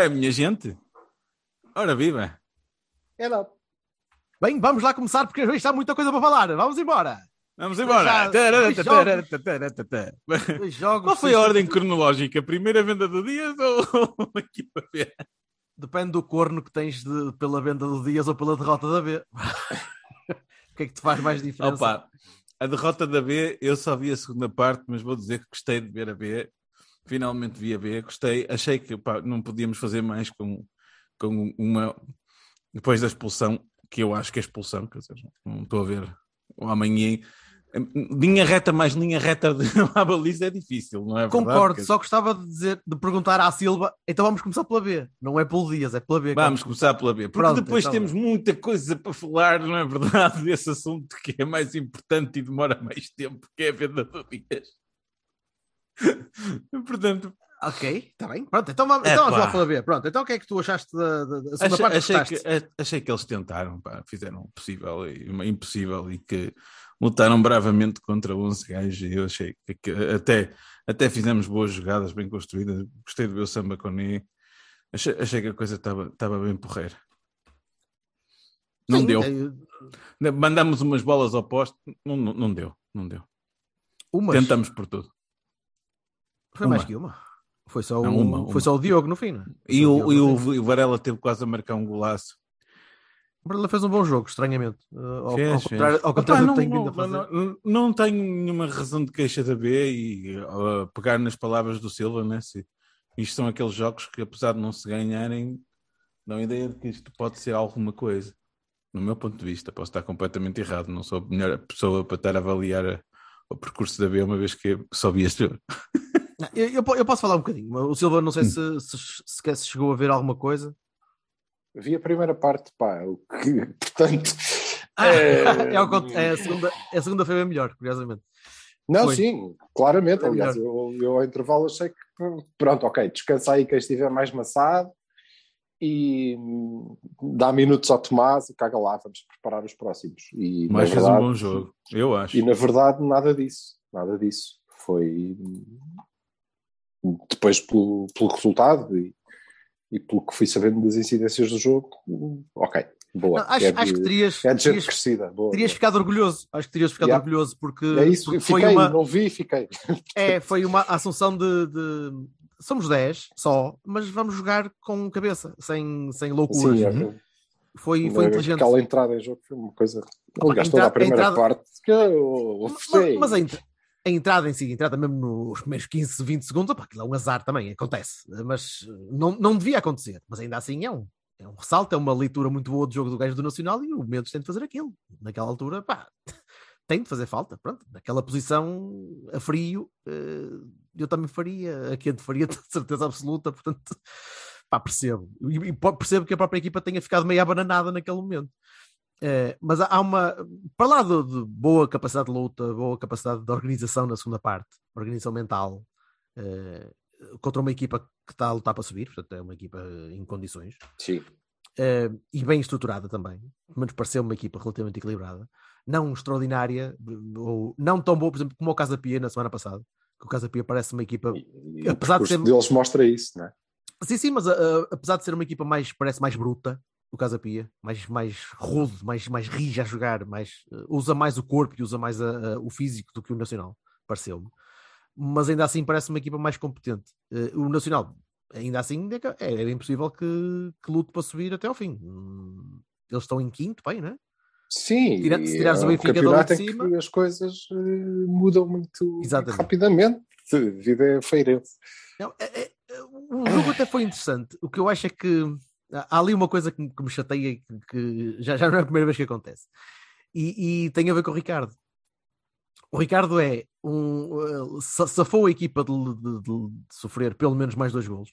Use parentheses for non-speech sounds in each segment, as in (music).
É, minha gente? Ora, viva! É não. Bem, vamos lá começar porque hoje está muita coisa para falar. Vamos embora. Vamos embora! Jogos. Qual foi a ordem cronológica? Primeira venda do Dias ou (laughs) a equipa B? Depende do corno que tens de- pela venda do Dias ou pela derrota da B. (laughs) o que é que te faz mais diferença? Opa, a derrota da B, eu só vi a segunda parte, mas vou dizer que gostei de ver a B. Finalmente vi a B, gostei. Achei que pá, não podíamos fazer mais com, com uma. Depois da expulsão, que eu acho que é expulsão, quer dizer, não estou a ver o amanhã. Linha reta mais linha reta de (laughs) à baliza é difícil, não é verdade? Concordo, só gostava de dizer, de perguntar à Silva, então vamos começar pela B. Não é pelo Dias, é pela B. Vamos começar pela B, porque Pronto, depois então temos muita coisa para falar, não é verdade, (laughs) desse assunto que é mais importante e demora mais tempo, que é a venda do Dias. (laughs) Portanto, Ok, está bem. Pronto, então vamos, É, então vamos lá pela B. Pronto, então o que é que tu achaste da, da, da segunda achei, parte? achei que, a- achei que eles tentaram, pá, fizeram o possível e o impossível e que lutaram bravamente contra 11 gajos e eu achei que, que até, até fizemos boas jogadas, bem construídas. Gostei de ver o Samba Coné. Achei, achei que a coisa estava bem porreira. Não Sim, deu. é, Mandamos umas bolas ao poste, não, não, não deu, não deu. Umas. Tentamos por tudo. Foi mais Uma. que uma. Foi só, Não, o, uma, uma. Foi só o Diogo no fim, não é? Foi E o, e o, e o Varela teve quase a marcar um golaço. O Varela fez um bom jogo, estranhamente. Uh, ao, Fez, ao fez. contrário, ao que tenho não, vindo a fazer. não, não, não tenho nenhuma razão de queixa da B e uh, pegar nas palavras do Silva, né? Se, isto são aqueles jogos que, apesar de não se ganharem, dão a ideia de que isto pode ser alguma coisa. No meu ponto de vista, posso estar completamente errado. Não sou a melhor pessoa para estar a avaliar a- o percurso da B, uma vez que só vi este jogo. Não, Eu, eu po- eu posso falar um bocadinho. O Silva, não sei se, se, sequer se chegou a ver alguma coisa. Vi a primeira parte, pá. O que, portanto. É, é a, segunda, a segunda foi bem melhor, curiosamente. Não, Foi. sim, claramente. Aliás, eu, eu ao intervalo achei que pronto, ok, descansa aí quem estiver mais maçado e hum, dá minutos ao Tomás e caga lá, vamos preparar os próximos. E, Mas fez um bom jogo, eu acho. E na verdade, nada disso. Nada disso. Foi hum, depois pelo, pelo resultado e, e pelo que fui sabendo das incidências do jogo, ok, boa. Não, acho, é de, acho que terias, é de gente terias, crescida. Boa, terias boa. ficado orgulhoso. Acho que terias ficado Yeah. orgulhoso porque, É isso, porque fiquei, foi uma, não vi fiquei. é, foi uma assunção de, de- Somos 10 só, mas vamos jogar com cabeça, sem, sem loucuras. Sim, é, foi, foi é, inteligente. Aquela entrada em jogo foi uma coisa. A toda a primeira entrada- parte que eu Mas, sei. mas a, a entrada em si, a entrada mesmo nos primeiros 15, 20 segundos, opa, aquilo é um azar também, acontece. Mas eh, não, não devia acontecer. Mas ainda assim é um, é um ressalto, é uma leitura muito boa do jogo do gajo do Nacional e o Mendes tem de fazer aquilo. Naquela altura, pá, (laughs) tem de fazer falta. Pronto, naquela posição a frio, eh, eu também faria, a quente faria, (laughs) de certeza absoluta. Portanto, pá, percebo. E, percebo que a própria equipa tenha ficado meio abananada naquele momento. Eh, mas há- uma, para lá de, de boa capacidade de luta, boa capacidade de organização na segunda parte, organização mental, eh, contra uma equipa que está a lutar para subir, portanto é uma equipa em condições, Sim. eh, e bem estruturada também, pelo menos pareceu uma equipa relativamente equilibrada, não extraordinária, ou não tão boa, por exemplo, como o Casa Pia na semana passada, que o Casa Pia parece uma equipa E o apesar de ser- deles mostra isso, não é? Sim, sim, mas apesar de ser uma equipa mais, parece mais bruta, o Casa Pia, mais, mais rude, mais, mais rija a jogar, mais, uh, usa mais o corpo e usa mais a- a- o físico do que o Nacional, pareceu-me. Mas ainda assim parece uma equipa mais competente. Uh, o Nacional, ainda assim, é, é, é impossível que, que lute para subir até ao fim. Hum, Eles estão em quinto, bem, não é? Sim, Tira- se tirares o é um Benfica dali campeonato de cima- as coisas eh, mudam muito Exatamente. rapidamente. A vida é feirense. Não, é- é- o jogo até foi interessante. O que eu acho é que há ali uma coisa que, me- que me chateia que, que já, já não é a primeira vez que acontece. E, e tem a ver com o Ricardo. O Ricardo é um. Uh, safou a equipa de, de, de, sofrer pelo menos mais dois golos.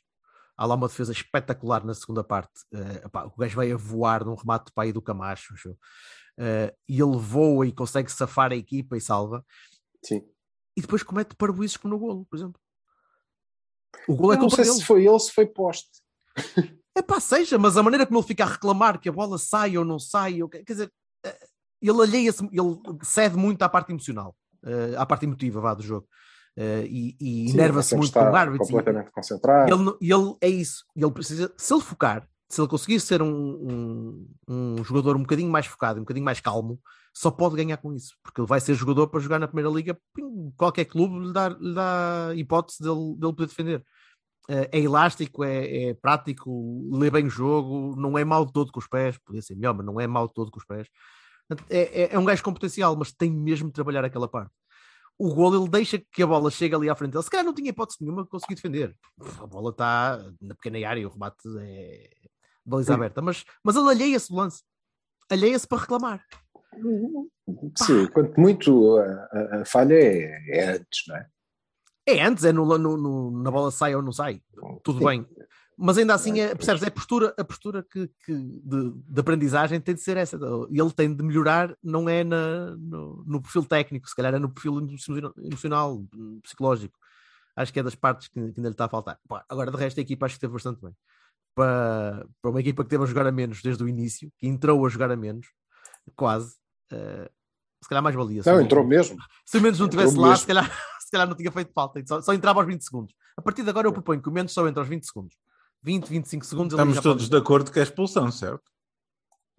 Há lá uma defesa espetacular na segunda parte. Uh, o gajo vai a voar num remate de pai do Camacho. Uh, e ele voa e consegue safar a equipa e salva. Sim. E depois comete parboices como no golo, por exemplo. O golo é não sei dele. se foi ele, se foi poste. (laughs) É pá, seja, mas a maneira como ele fica a reclamar que a bola sai ou não sai, ou, quer dizer, eh, ele alheia-se, ele cede muito à parte emocional, uh, à parte emotiva vá, do jogo. Uh, e, e enerva-se muito com o árbitro. Completamente e, concentrado. Ele, ele é isso. Ele precisa, se ele focar, se ele conseguir ser um, um, um, jogador um bocadinho mais focado, um bocadinho mais calmo, só pode ganhar com isso, porque ele vai ser jogador para jogar na primeira liga. Qualquer clube lhe dá, lhe dá hipótese dele, dele poder defender. Uh, é elástico, é, é, prático, lê bem o jogo, não é mau todo com os pés, podia ser melhor, mas não é mau todo com os pés. É, é, é, um gajo com potencial, mas tem mesmo de trabalhar aquela parte. O gol ele deixa que a bola chegue ali à frente dele. Se calhar não tinha hipótese nenhuma de conseguir defender. A bola está na pequena área, o remate é baliza Sim. aberta, mas, mas ele alheia-se do lance, alheia-se para reclamar. Sim, Pá. quanto muito a, a, a falha é, é, antes, não é? É antes, é no, no, no, na bola sai ou não sai, tudo Sim. bem mas ainda assim, é, percebes? É a postura, a postura que, que de, de, aprendizagem tem de ser essa. E ele tem de melhorar, não é na, no, no, perfil técnico, se calhar é no perfil emocional, psicológico. Acho que é das partes que, que ainda lhe está a faltar. Pá, agora, de resto, a equipa acho que esteve bastante bem. Para, para uma equipa que teve a jogar a menos desde o início, que entrou a jogar a menos, quase. Uh, se calhar mais valia. Não, entrou mesmo. Se menos não estivesse lá, se calhar, se calhar não tinha feito falta. Só, só entrava aos 20 segundos. A partir de agora eu proponho que o menos só entre aos 20 segundos. 20, 25 segundos. Estamos todos pode... de acordo que é expulsão, certo?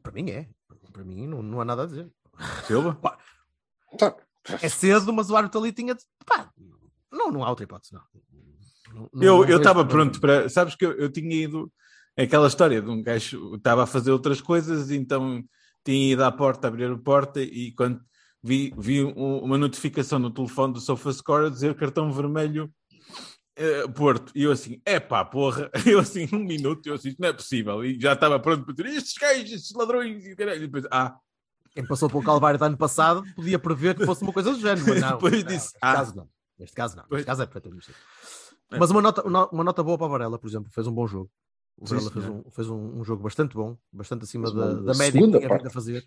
Para mim é. Para mim não, não há nada a dizer. Silva? Tá. é cedo, mas o árbitro ali tinha. Pá, não, não há outra hipótese, não. não eu estava pronto para. Sabes que eu, eu tinha ido. Aquela história de um gajo estava a fazer outras coisas, então tinha ido à porta, abrir a porta e quando vi, vi uma notificação no telefone do SofaScore a dizer cartão vermelho Uh, Porto, e eu assim, é pá, porra, (laughs) eu assim, um minuto, eu assim, não é possível, e já estava pronto para dizer, estes gajos, estes ladrões, e, e depois, ah. Quem passou pelo Calvário do ano passado podia prever que fosse uma coisa do género, mas (laughs) não. depois disse, neste ah. caso não, neste caso não, neste caso é perfeitamente é. Mas uma nota, uma nota boa para a Varela, por exemplo, fez um bom jogo. O Varela fez, um, fez um, um, jogo bastante bom, bastante acima da, da média que tinha vindo a fazer.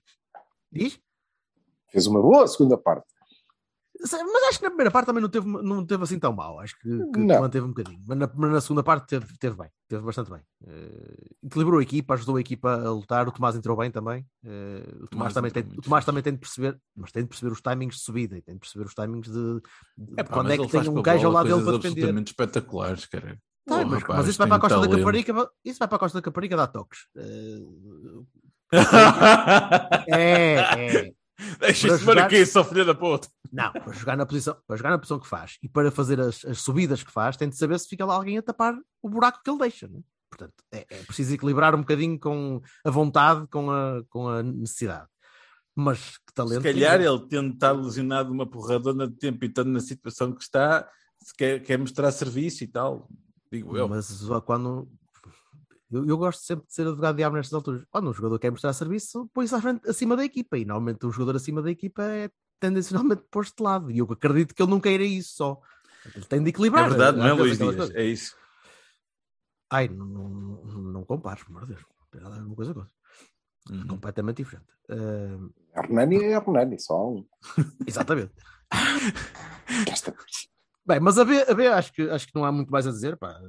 Diz? Fez uma boa segunda parte. Mas acho que na primeira parte também não teve, não teve assim tão mal. Acho que, que manteve um bocadinho. Mas na, na, segunda parte teve, teve bem, teve bastante bem. Uh, equilibrou a equipa, ajudou a equipa a lutar. O Tomás entrou bem também. Uh, o, Tomás também tem, o Tomás também tem de perceber, mas tem de perceber os timings de subida e tem de perceber os timings de, de é, pá, quando é que tem um gajo ao lado dele para defender. absolutamente espetaculares, cara. Tá, mas, rapaz, mas, isso vai para a Costa talento. da Caparica, isso vai para a Costa da Caparica dar toques. Uh, (laughs) é, é. (laughs) Deixa isso jogar... aqui, só filha da puta. Não, para jogar na posição, para jogar na posição que faz e para fazer as, as subidas que faz, tem de saber se fica lá alguém a tapar o buraco que ele deixa. Né? Portanto, é, é, preciso equilibrar um bocadinho com a vontade, com a, com a necessidade. Mas que talento. Se calhar ele tendo estado lesionado uma porradona de tempo e estando na situação que está, se quer, quer mostrar serviço e tal. Digo eu. Mas quando eu, eu, gosto sempre de ser advogado diabo nestas alturas. Quando um jogador quer mostrar serviço, põe-se à frente, acima da equipa. E normalmente um jogador acima da equipa é tendencionalmente posto de lado. E eu acredito que ele não queira isso só. Ele tem de equilibrar. É verdade, não é, Luís Dias? É isso. Ai, não, não, não compares, por Deus. Ver uma coisa com outra. Uhum. Completamente diferente. Uh... Hernani é Hernani, só um. (laughs) Exatamente. Bem, mas a B, a B acho, que, acho que não há muito mais a dizer. Pá.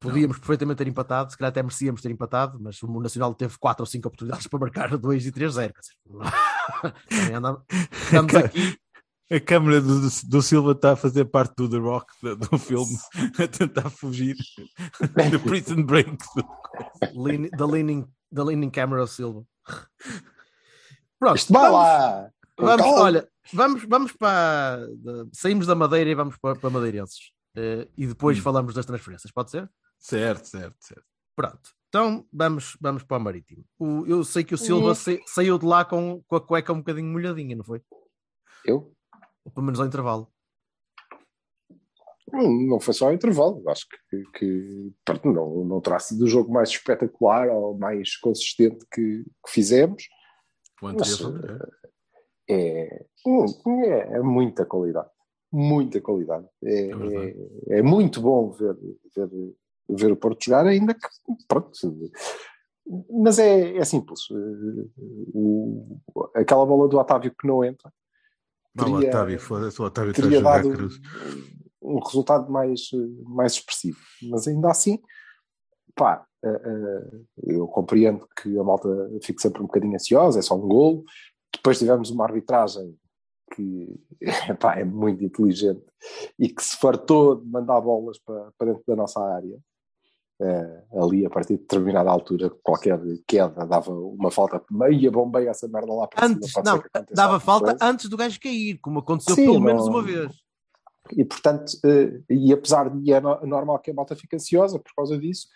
Podíamos não. perfeitamente ter empatado, se calhar até merecíamos ter empatado, mas o Nacional teve 4 ou 5 oportunidades (laughs) para marcar 2 e 3-0. (laughs) andamos, andamos aqui. A câmera do, do, Silva está a fazer parte do The Rock, do, do filme, (laughs) a tentar fugir do Prison Break. Lean, the, leaning, the Leaning Camera Silva. Pronto, Isto vai lá! Vamos, olha, vamos, vamos para. Saímos da Madeira e vamos para, para Madeirenses. Uh, e depois hum. falamos das transferências, pode ser? Certo, certo, certo. Pronto. Então vamos, vamos para o Marítimo. O, eu sei que o Silva sa, saiu de lá com, com a cueca um bocadinho molhadinha, não foi? Eu? Ou pelo menos ao intervalo. Não, não foi só ao intervalo. Acho que, que pronto, não, não terá sido o jogo mais espetacular ou mais consistente que, que fizemos. Mas, é, hum, é, é muita qualidade. Muita qualidade. É, É é, é muito bom ver, ver, ver o Porto jogar, ainda que. Pronto, mas é, é simples. O- aquela bola do Otávio que não entra Não, o teria- Otávio, foda-se, o Otávio está a teria jogar dado um resultado mais, mais expressivo. Mas ainda assim, pá, eh, eh, eu compreendo que a malta fique sempre um bocadinho ansiosa, é só um golo. Depois tivemos uma arbitragem que (laughs) pá, é muito inteligente e que se fartou de mandar bolas para, para dentro da nossa área. Eh, ali, a partir de determinada altura, qualquer queda dava uma falta meia bombeia essa merda lá para Antes, cima. não, dava falta coisa. antes do gajo cair, como aconteceu Sim, pelo menos não- uma vez. E portanto, eh, e apesar de é no- normal que a malta fique ansiosa por causa disso,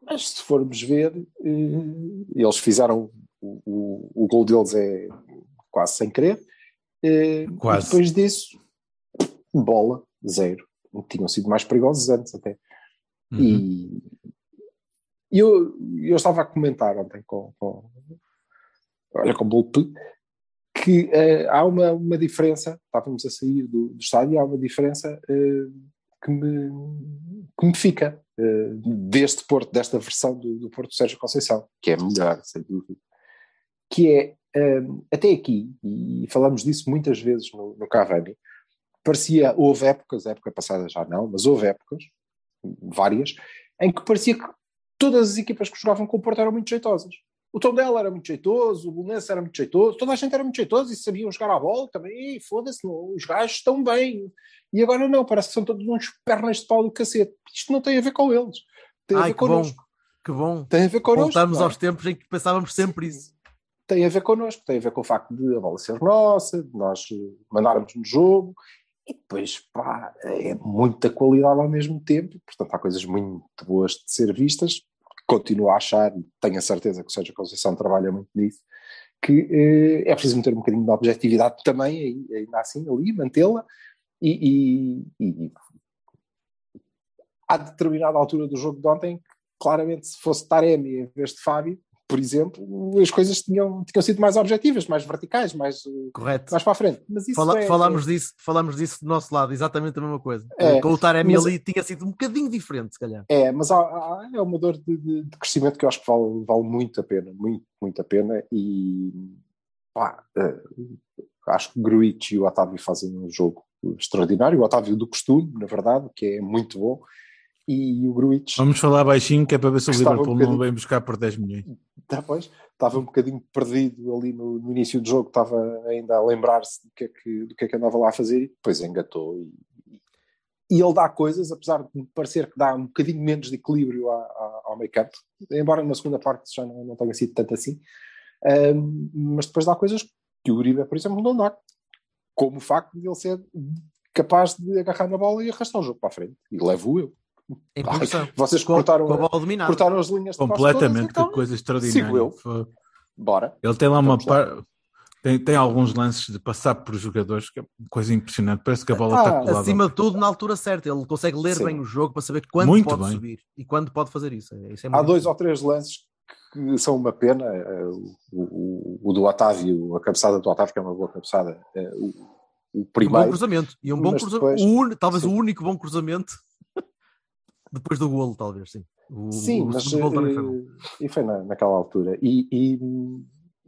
mas se formos ver, eh, eles fizeram o, o, o gol deles é quase sem querer. Quase. E depois disso, bola, zero. Tinham sido mais perigosos antes até. Uhum. E e eu, eu estava a comentar ontem com, com olha, com o Bolpe, que eh, há uma, uma diferença, estávamos a sair do, do estádio, há uma diferença eh, que, me, que me fica eh, deste Porto, desta versão do, do Porto Sérgio Conceição, que é melhor, sem dúvida, que é, até aqui, e falamos disso muitas vezes no, no Cavani, parecia, houve épocas, época passada já não, mas houve épocas, várias, em que parecia que todas as equipas que jogavam com o Porto eram muito jeitosas. O Tondela era muito jeitoso, o Bolonense era muito jeitoso, toda a gente era muito jeitoso e sabiam jogar à bola também. E foda-se, os gajos estão bem. E agora não, parece que são todos uns pernas de pau do cacete. Isto não tem a ver com eles. Tem a Ai, ver que bom, connosco. que bom. Tem a ver connosco. É? aos tempos em que pensávamos sempre isso. tem a ver connosco, tem a ver com o facto de a bola ser nossa, de nós eh, mandarmos no jogo, e depois, pá, é muita qualidade ao mesmo tempo, portanto há coisas muito boas de ser vistas, continuo a achar, tenho a certeza que o Sérgio Conceição trabalha muito nisso, que eh, é preciso meter um bocadinho de objetividade também, ainda assim, ali, mantê-la, e, e, e à determinada altura do jogo de ontem, claramente se fosse Taremi em vez de Fábio, por exemplo, as coisas tinham, tinham sido mais objetivas, mais verticais, mais, Correto. mais para a frente. Mas isso Fala- é, falamos, disso, falamos disso do nosso lado, exatamente a mesma coisa. É, Com o Taremi ali tinha sido um bocadinho diferente, se calhar. É, mas há, há- é uma dor de, de- de crescimento que eu acho que vale, vale muito a pena, muito, muito a pena. E pá, eh, acho que o Gruitch e o Otávio fazem um jogo extraordinário. O Otávio do costume, na verdade, que é muito bom. E o Gruitch Vamos falar baixinho, que é para ver se o Gostava um Liverpool não vem buscar por 10 milhões. depois estava um bocadinho perdido ali no, no início do jogo, estava ainda a lembrar-se do que, é que, do que é que andava lá a fazer e depois engatou. E, e ele dá coisas, apesar de me parecer que dá um bocadinho menos de equilíbrio à- à- ao campo, embora na segunda parte já não, não tenha sido tanto assim, Ahm, mas depois dá coisas que o Uribe, por exemplo, não dá, como o facto de ele ser capaz de agarrar na bola e arrastar o jogo para a frente, e levo eu. Em. Vocês Com- cortaram, com a bola dominada. cortaram as linhas Completamente, todas, então, que coisa sigo extraordinária. eu. Foi- Bora. Ele tem lá uma Vamos lá. par... tem, tem alguns lances de passar por jogadores que é uma coisa impressionante. Parece que a bola Ah, está colada. Acima de tudo, na altura certa. Ele consegue ler Sim. bem o jogo para saber quando Muito pode bem. subir e quando pode fazer isso. É- Isso é Há dois ou três lances que são uma pena. eh, O, o- o do Otávio, a cabeçada do Otávio, que é uma boa cabeçada. O, o E um bom primeiro. cruzamento. E um bom cruzamento. depois- talvez Sim. o único bom cruzamento depois do golo, talvez, sim. O, Sim, o mas. golo também foi bom. eh, E foi na, naquela altura. E, e-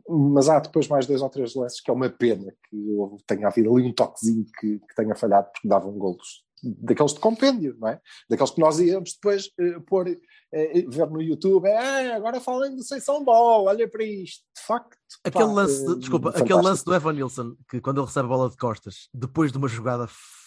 mas há depois mais dois ou três lances que é uma pena que tenha havido ali um toquezinho que, que tenha falhado porque davam golos daqueles de compêndio, não é? Daqueles que nós íamos depois eh, pôr, eh, ver no YouTube, é, agora falem do Seição Ball, olha para isto. De facto, Aquele pá, lance, desculpa, fantástico. aquele lance do Evan Nilsson, que quando ele recebe a bola de costas, depois de uma jogada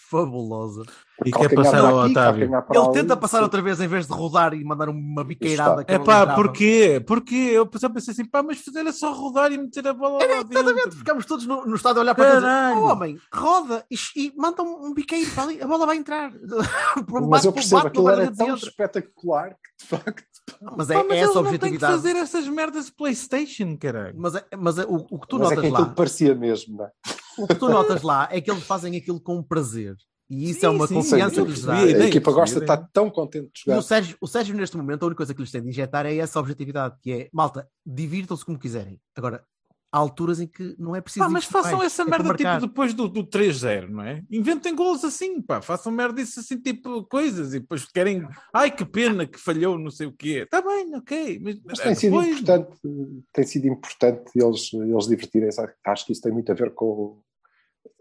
fabulosa, E quer passar ao aqui, Otávio. ele ali, tenta passar sim. outra vez em vez de rodar e mandar uma biqueirada. que É não pá, porquê? Porquê? Eu só pensei assim, pá, mas fazer é só rodar e meter a bola lá Exatamente, dentro. ficamos todos no, no estádio a olhar para ele dizer, Caralho. oh, homem, roda e, e manda um, um biqueiro para ali, a bola vai entrar. (laughs) Mas eu percebo, aquilo era tão entra. espetacular que de facto. (laughs) Mas é, Pá, mas é essa não têm que objetividade. fazer essas merdas de Playstation, caralho. Mas, é, mas é, o, o que tu mas é notas que lá, aquilo parecia mesmo, não é? O que tu notas lá é que eles fazem aquilo com prazer. E isso Sim, é uma sim, confiança que lhes dá. E A ideia, equipa gosta estar tão contente de E jogar. o Sérgio, o Sérgio, neste momento, a única coisa que lhes tem de injetar é essa objetividade, que é, malta, divirtam-se como quiserem. Agora, há alturas em que não é preciso. Pá, mas façam mais, essa é merda tipo depois do, do 3-0, não é? Inventem golos assim, pá, façam merda isso assim, tipo coisas, e depois querem, ai que pena que falhou, não sei o quê. Está bem, ok, mas, Mas eh, tem sido depois- importante, tem sido importante eles, eles divertirem-se. Acho que isso tem muito a ver com.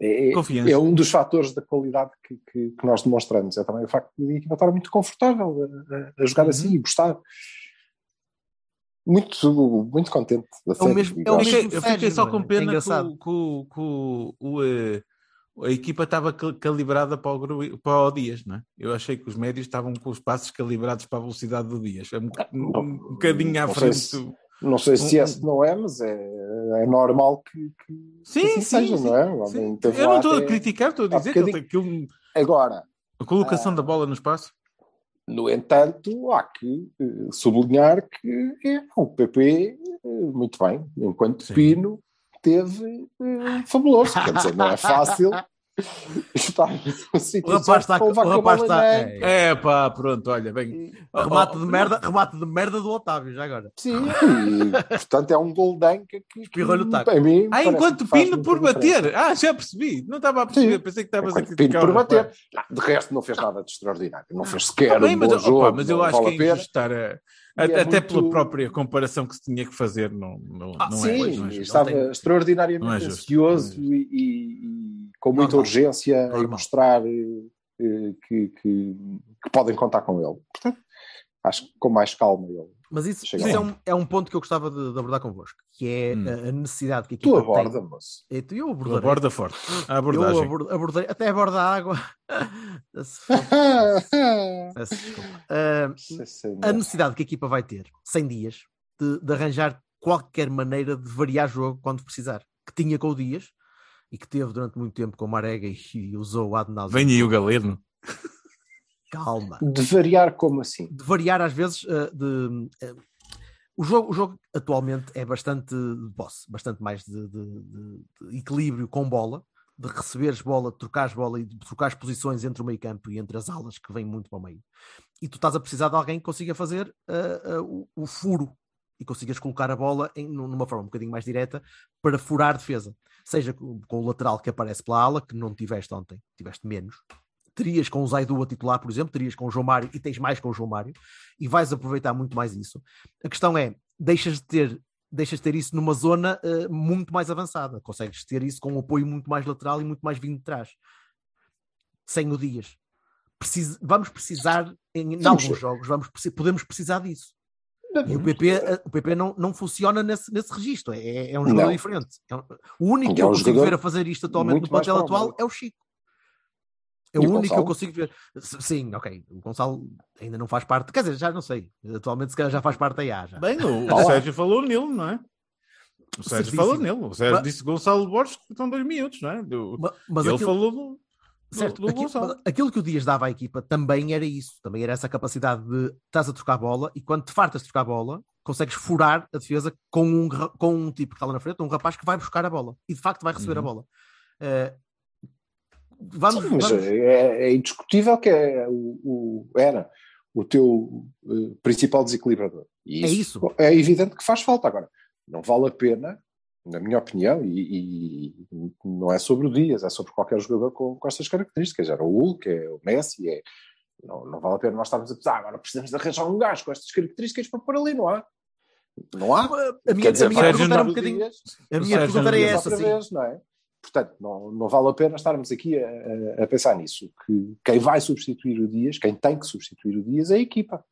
É, é- é um dos fatores da qualidade que, que- que nós demonstramos. É também o facto de a equipa estar muito confortável a, a- jogar Uhum. assim e gostar. Muito, muito contente. a É o mesmo- é o Eu gosto. fiquei, mesmo eu fiquei só é? com É pena o- que o- que o- o, eh, a equipa estava cal- calibrada para o, para o Dias, não é? Eu achei que os médios estavam com os passos calibrados para a velocidade do Dias. É um, um- um bocadinho à frente. Não sei se Um- é, se não é, mas é, é normal que, que Sim, assim sim, seja, sim, não é? O sim. homem Eu não estou a criticar, estou a dizer que ele tem aquilo, Agora, a colocação Ah. da bola no espaço. No entanto, há que eh, sublinhar que é, o PP, eh, muito bem, enquanto. Pino, teve eh, fabuloso. Quer dizer, não é fácil (laughs) no sítio O rapaz está. O com a rapaz está. é, é. É pá, pronto, olha, bem. Remate de merda, remate de merda do Otávio, já agora. Sim, e, portanto é um golden que, que, que Espirrou-lhe o taco. mim Ah, enquanto Pino por diferença. bater. Ah, já percebi. Não estava a perceber. Sim. Pensei que estavas a criticar. por o bater. Não, de resto não fez nada de extraordinário. Não fez Tá sequer bem, um mas, bom opa, jogo. mas eu acho que é estar a, a- E é até pela muito- própria comparação que se tinha que fazer. Não, não, Ah, não sim, é, não é estava Não tem- extraordinariamente não é justo, ansioso é e com muita Normal. urgência Normal. mostrar eh, eh, que, que- que podem contar com ele. Portanto, acho que com mais calma ele. Mas isso, Chega isso é, um, é um ponto que eu gostava de, de abordar convosco, que é Hum. a, necessidade que a Tu equipa aborda, tem. moço. É, tu- Eu Tu abordarei. aborda forte. A Eu abordagem. abor- abordei, até aborda a água. (laughs) (laughs) Ah, a necessidade que a equipa vai ter, 100 dias, de, de arranjar qualquer maneira de variar jogo quando precisar. Que tinha com o Dias e que teve durante muito tempo com o Marega e, e usou o Adnal. Vem aí o Galeno. Calma. De variar como assim? De variar às vezes ah, de. ah, o, jogo, o jogo atualmente é bastante de boss, bastante mais de, de- de- de equilíbrio com bola, de receberes bola, de trocares bola e de trocares posições entre o meio campo e entre as alas que vêm muito para o meio. E tu estás a precisar de alguém que consiga fazer ah, ah, o, o furo e consigas colocar a bola em, numa forma um bocadinho mais direta para furar defesa. Seja com, com o lateral que aparece pela ala, que não tiveste ontem, tiveste menos. Terias com o Zaidu a titular, por exemplo, terias com o João Mário e tens mais com o João Mário e vais aproveitar muito mais isso. A questão é, deixas de ter, deixas de ter isso numa zona eh, muito mais avançada. Consegues ter isso com um apoio muito mais lateral e muito mais vindo de trás. Sem o Dias. Precis- vamos precisar, em, em alguns jogos, vamos, podemos precisar disso. E o PP, eh, o PP não, não funciona nesse, nesse registro, é, é um jogador Não. diferente. É um- o único que é eu consigo jogador ver a fazer isto atualmente no o atual é o Chico. É o o único que eu consigo ver. Sim, ok. O Gonçalo ainda não faz parte, quer dizer, já não sei. Atualmente, se calhar, já faz parte da IA. Já. Bem, o, Vá o. Sérgio falou nele, não é? O Sérgio falou nele. O Sérgio Mas- disse Gonçalo Borges que estão dois minutos, não é? Do- Ma- Mas, ele aquilo, falou do, certo, do aquilo, aquilo que o Dias dava à equipa também era isso. Também era essa capacidade de estás a trocar bola e quando te fartas de trocar bola, consegues furar a defesa com um, com um tipo que está lá na frente, um rapaz que vai buscar a bola e de facto vai receber a Uhum. bola. Eh, vamos, Sim, mas vamos- é, é indiscutível que é o, o- era o teu eh, principal desequilibrador. E É isso. É evidente que faz falta. Agora, não vale a pena, na minha opinião, e, e não é sobre o Dias, é sobre qualquer jogador com, com estas características. Era o Hulk, é o Messi, é, não, não vale a pena nós estarmos a pensar, "Ah, agora precisamos de arranjar um gajo com estas características para pôr ali, não há? Não há? a minha, dizer, a minha pergunta era um bocadinho. Dias, A minha pergunta era essa, sim. vez, não é? Portanto, não, não vale a pena estarmos aqui a, a- a pensar nisso. Que quem vai substituir o Dias, quem tem que substituir o Dias é a equipa.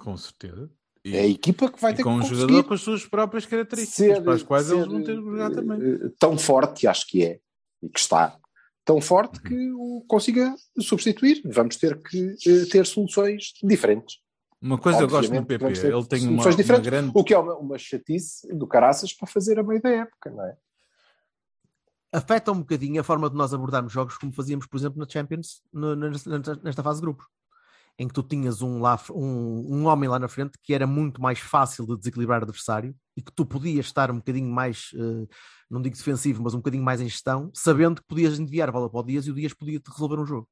Com certeza. E, É a equipa que vai ter com que um conseguir jogador com as suas próprias características, para as quais ser, eles vão ter que jogar eh, também. eh, Tão forte, acho que é, e que está, tão forte que o consiga substituir. Vamos ter que eh, ter soluções diferentes. Uma coisa eu gosto Obviamente, PP, ele tem uma, soluções uma diferentes. grande. O que é uma, uma chatice do caraças para fazer a meio da época, não é? afeta um bocadinho a forma de nós abordarmos jogos como fazíamos, por exemplo, na Champions, no- nesta, nesta fase de grupos, em que tu tinhas um, lá, um, um homem lá na frente que era muito mais fácil de desequilibrar o adversário e que tu podias estar um bocadinho mais, eh, não digo defensivo, mas um bocadinho mais em gestão, sabendo que podias enviar a bola para o Dias e o Dias podia te resolver um jogo.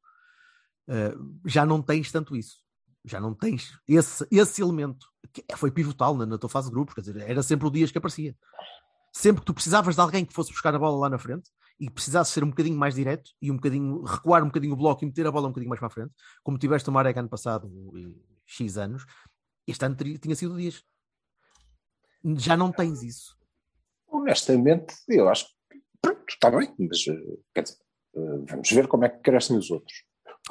Eh, já não tens tanto isso. Já não tens esse, esse elemento que foi pivotal na, na tua fase de grupos, quer dizer, era sempre o Dias que aparecia. sempre que tu precisavas de alguém que fosse buscar a bola lá na frente e precisasse ser um bocadinho mais direto e um bocadinho recuar um bocadinho o bloco e meter a bola um bocadinho mais para a frente, como tiveste o Marek ano passado e X anos, este ano tinha sido dias. Já não tens isso. Honestamente, eu acho que pronto, está bem, mas eh, quer dizer, eh, vamos ver como é que crescem os outros.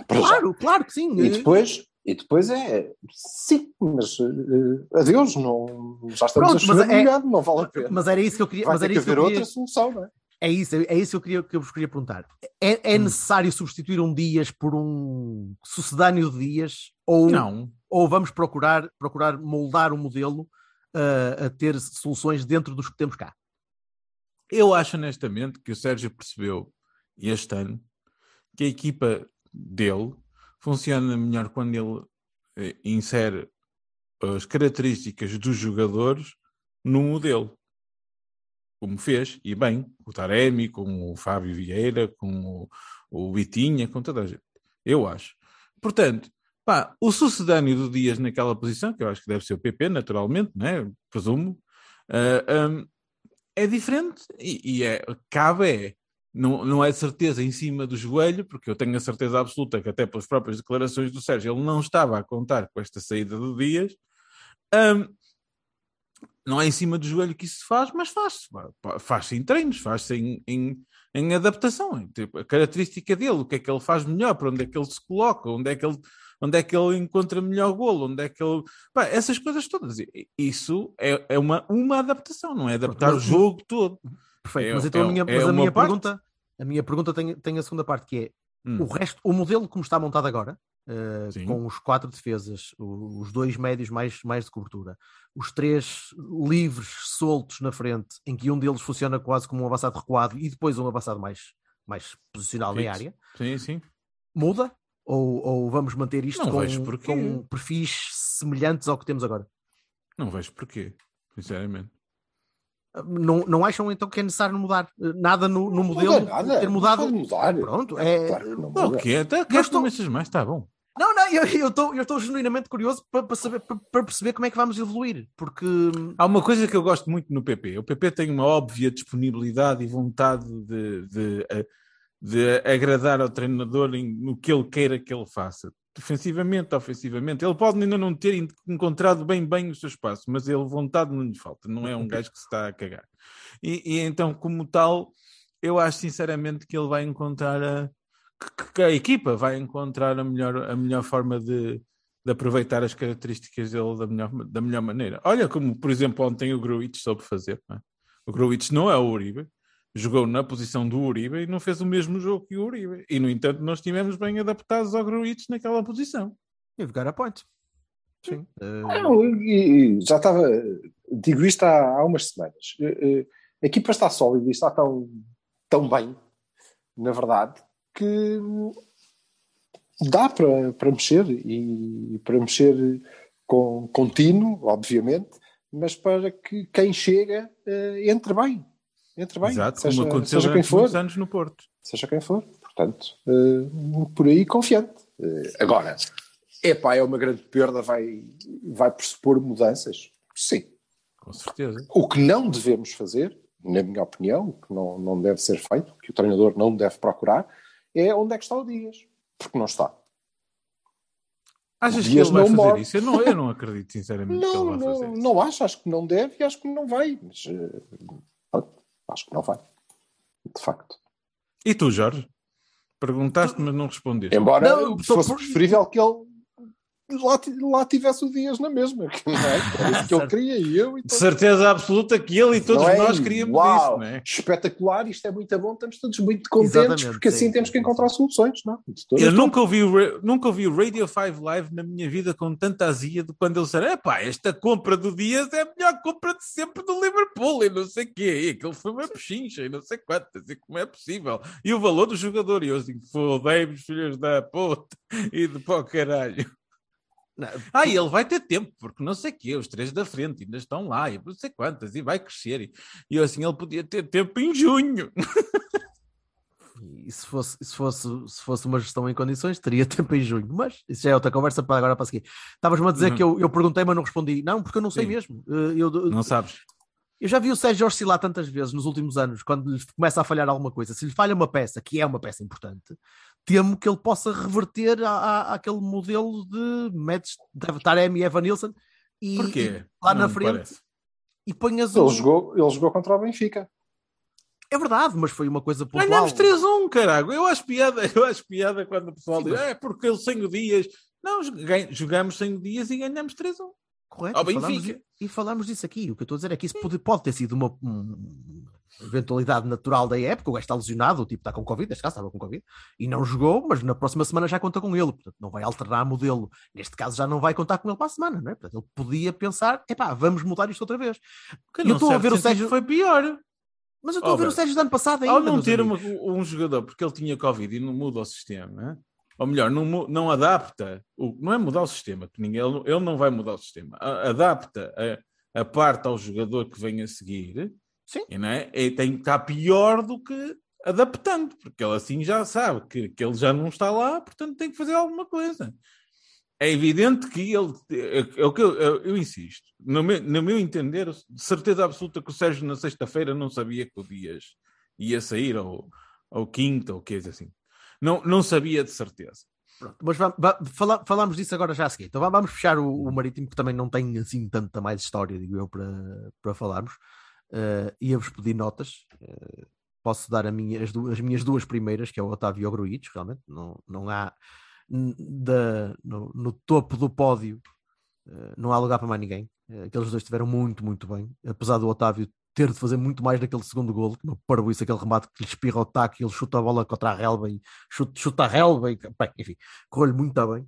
Para já. Claro, claro que sim. E depois, e depois é sim, mas eh, adeus, não, já estamos Pronto, a chover mas é- não vale a pena. Mas era isso que eu queria. Vai mas ter era que isso que eu haver queria, outra solução, não é? É isso, é isso que eu queria que eu vos queria perguntar. É, é Hum. necessário substituir um Dias por um sucedâneo de Dias ou, Não. ou vamos procurar, procurar moldar o modelo uh, a ter soluções dentro dos que temos cá? Eu acho honestamente que o Sérgio percebeu este ano que a equipa dele funciona melhor quando ele eh, insere as características dos jogadores no modelo. Como fez, e bem, o Taremi, com o Fábio Vieira, com o, o Vitinha, com toda a gente. Eu acho. Portanto, pá, o sucedâneo do Dias naquela posição, que eu acho que deve ser o PP, naturalmente, né? presumo, ah, hum, é diferente e, e é, cabe é, não, não é certeza em cima do joelho, porque eu tenho a certeza absoluta que até pelas próprias declarações do Sérgio ele não estava a contar com esta saída do Dias. Hum, não é em cima do joelho que isso se faz, mas faz-se. Faz-se em treinos, faz-se em, em, em adaptação. Tipo, a característica dele, o que é que ele faz melhor, para onde é que ele se coloca, onde é que ele, onde é que ele encontra melhor golo, onde é que ele. Pá, essas coisas todas. Isso é, é uma, uma adaptação, não é adaptar Mas- o jogo todo. Perfeito. É- mas então é- a minha, é a minha pergunta, a minha pergunta tem, tem a segunda parte que é Hum. o resto, o modelo como está montado agora, uh, com os quatro defesas, os dois médios mais, mais de cobertura, os três livres soltos na frente, em que um deles funciona quase como um avançado recuado e depois um avançado mais, mais posicional na Fixo. área, Sim, sim. muda? Ou, ou vamos manter isto Não com, com perfis semelhantes ao que temos agora? Não vejo porquê, sinceramente. Não, não acham então que é necessário mudar uh, nada no, no Não modelo muda nada, ter não mudado? pode mudar. Pronto, é, Claro que não Não, muda. o quê? Até estou- que mexas mais? Está bom. Não, não, eu estou eu estou genuinamente curioso para, para saber para, para perceber como é que vamos evoluir, porque Há uma coisa que eu gosto muito no PP. O PP tem uma óbvia disponibilidade e vontade de, de, eh, de agradar ao treinador no que ele queira que ele faça. Defensivamente, ofensivamente. Ele pode ainda não ter en- encontrado bem bem o seu espaço, mas ele vontade não lhe falta. Não é um gajo que se está a cagar. E, e então, como tal, eu acho sinceramente que ele vai encontrar a, que, que a equipa vai encontrar a melhor, a melhor forma de, de aproveitar as características dele da melhor, da melhor maneira. Olha como, por exemplo, ontem o Gruitch soube fazer. não é? O Gruitch não é o Uribe, jogou na posição do Uribe e não fez o mesmo jogo que o Uribe. E, no entanto, nós estivemos bem adaptados ao Gruitch naquela posição. e jogar a point. Sim. Não, e já estava. Digo isto há, há umas semanas. Eh, eh, A equipa está sólida e está tão, tão bem, na verdade, que dá para, para mexer e para mexer com contínuo, obviamente, mas para que quem chega eh, entre bem. Entre bem, Exato, seja, como aconteceu seja quem for. anos no Porto. seja quem for. Portanto, eh, por aí confiante. Eh, agora, epá, é uma grande perda, vai, vai pressupor mudanças? Sim. Com certeza. O que não devemos fazer, na minha opinião, o que não, não deve ser feito, o que o treinador não deve procurar, é onde é que está o Dias. Porque não está. Achas que ele vai fazer morre. isso? Eu não, eu não acredito, sinceramente, (laughs) que Não, ele vai fazer não, isso. não acho, acho que não deve e acho que não vai. Mas, pronto, acho que não vai. De facto. E tu, Jorge? Perguntaste, mas não respondeste. Embora Não, fosse por- preferível que ele lá, lá tivesse o Dias na mesma. que Não é? Era que ele (laughs) Certo. queria e eu e todos. certeza absoluta que ele e todos é? nós queríamos Uau, isso, não é? Espetacular, isto é muito bom, estamos todos muito contentes Exatamente, porque assim sim, temos sim, que encontrar soluções, não? Todas Eu nunca ouvi, o nunca ouvi o Radio 5 Live na minha vida com tanta azia de quando ele disseram: epá, esta compra do Dias é a melhor compra de sempre do Liverpool e não sei o quê. E aquilo foi uma pechincha e não sei quantas, e como é possível. E o valor do jogador, e eu digo: fodei-vos, filhos da puta, e de pó caralho. Não, Ah, ele vai ter tempo, porque não sei o quê, os três da frente ainda estão lá, e não sei quantas, e vai crescer. E, e assim, ele podia ter tempo em junho. E se fosse, se, fosse, se fosse uma gestão em condições, teria (laughs) tempo em junho. Mas isso já é outra conversa para agora para seguir. Estavas-me a dizer Uhum. que eu, eu perguntei, mas não respondi. Não, porque eu não sei Sim. mesmo. Eh, Eu, Não sabes? Eu já vi o Sérgio oscilar tantas vezes nos últimos anos, quando lhe começa a falhar alguma coisa. Se lhe falha uma peça, que é uma peça importante, temo que ele possa reverter a, a, àquele modelo de metes Taremi e Evan Nilsson e, Porquê? e lá Não na frente parece. e ponhas. Ele jogou, ele jogou contra o Benfica. É verdade, mas foi uma coisa pontual. Ganhamos 3-1, caralho. Eu acho piada, eu acho piada quando o pessoal Sim, diz, mas- é porque ele sem o Dias. Não, jogamos sem o Dias e ganhamos 3-1. Correto, Ao e falamos, Benfica. e falamos disso aqui. O que eu estou a dizer é que isso pode, pode ter sido uma, um- eventualidade natural da época. O gajo está lesionado, o tipo está com Covid, neste caso estava com Covid, e não jogou, mas na próxima semana já conta com ele. Portanto, não vai alternar modelo. Neste caso, já não vai contar com ele para a semana, não é? Portanto, ele podia pensar: epá, vamos mudar isto outra vez. Que eu estou a ver o Sérgio- Foi pior. Mas eu estou a ver Oh, o Sérgio do ano passado ainda. Ao não ter uma- um jogador porque ele tinha Covid e não muda o sistema, ou melhor, não, não adapta, o, não é mudar o sistema, que ninguém, ele, ele não vai mudar o sistema, adapta a, a parte ao jogador que vem a seguir, Sim. e, não é? E tem que estar pior do que adaptando, porque ele assim já sabe que, que ele já não está lá, portanto tem que fazer alguma coisa. É evidente que ele, é, é o que eu, insisto, no meu, no meu entender, de certeza absoluta que o Sérgio na sexta-feira não sabia que o Dias ia sair ao, ao quinto ou coisa assim. Não, não sabia de certeza. Pronto, mas va- va- fala- falamos disso agora já a seguir. Então va- vamos fechar o, o Marítimo, que também não tem assim tanta mais história, digo eu, para, para falarmos. Uh, Ia-vos pedir notas. Uh, posso dar minha- as, du- as minhas duas primeiras, que é o Otávio e o Gruitos, realmente. Não, não há da, no, no topo do pódio, uh, não há lugar para mais ninguém. Uh, aqueles dois estiveram muito, muito bem. Apesar do Otávio ter de fazer muito mais naquele segundo golo, que uma parboice, aquele remate que lhe espirra o taco ele chuta a bola contra a relva e chuta, chuta a relva e, bem, enfim, correu-lhe muito bem.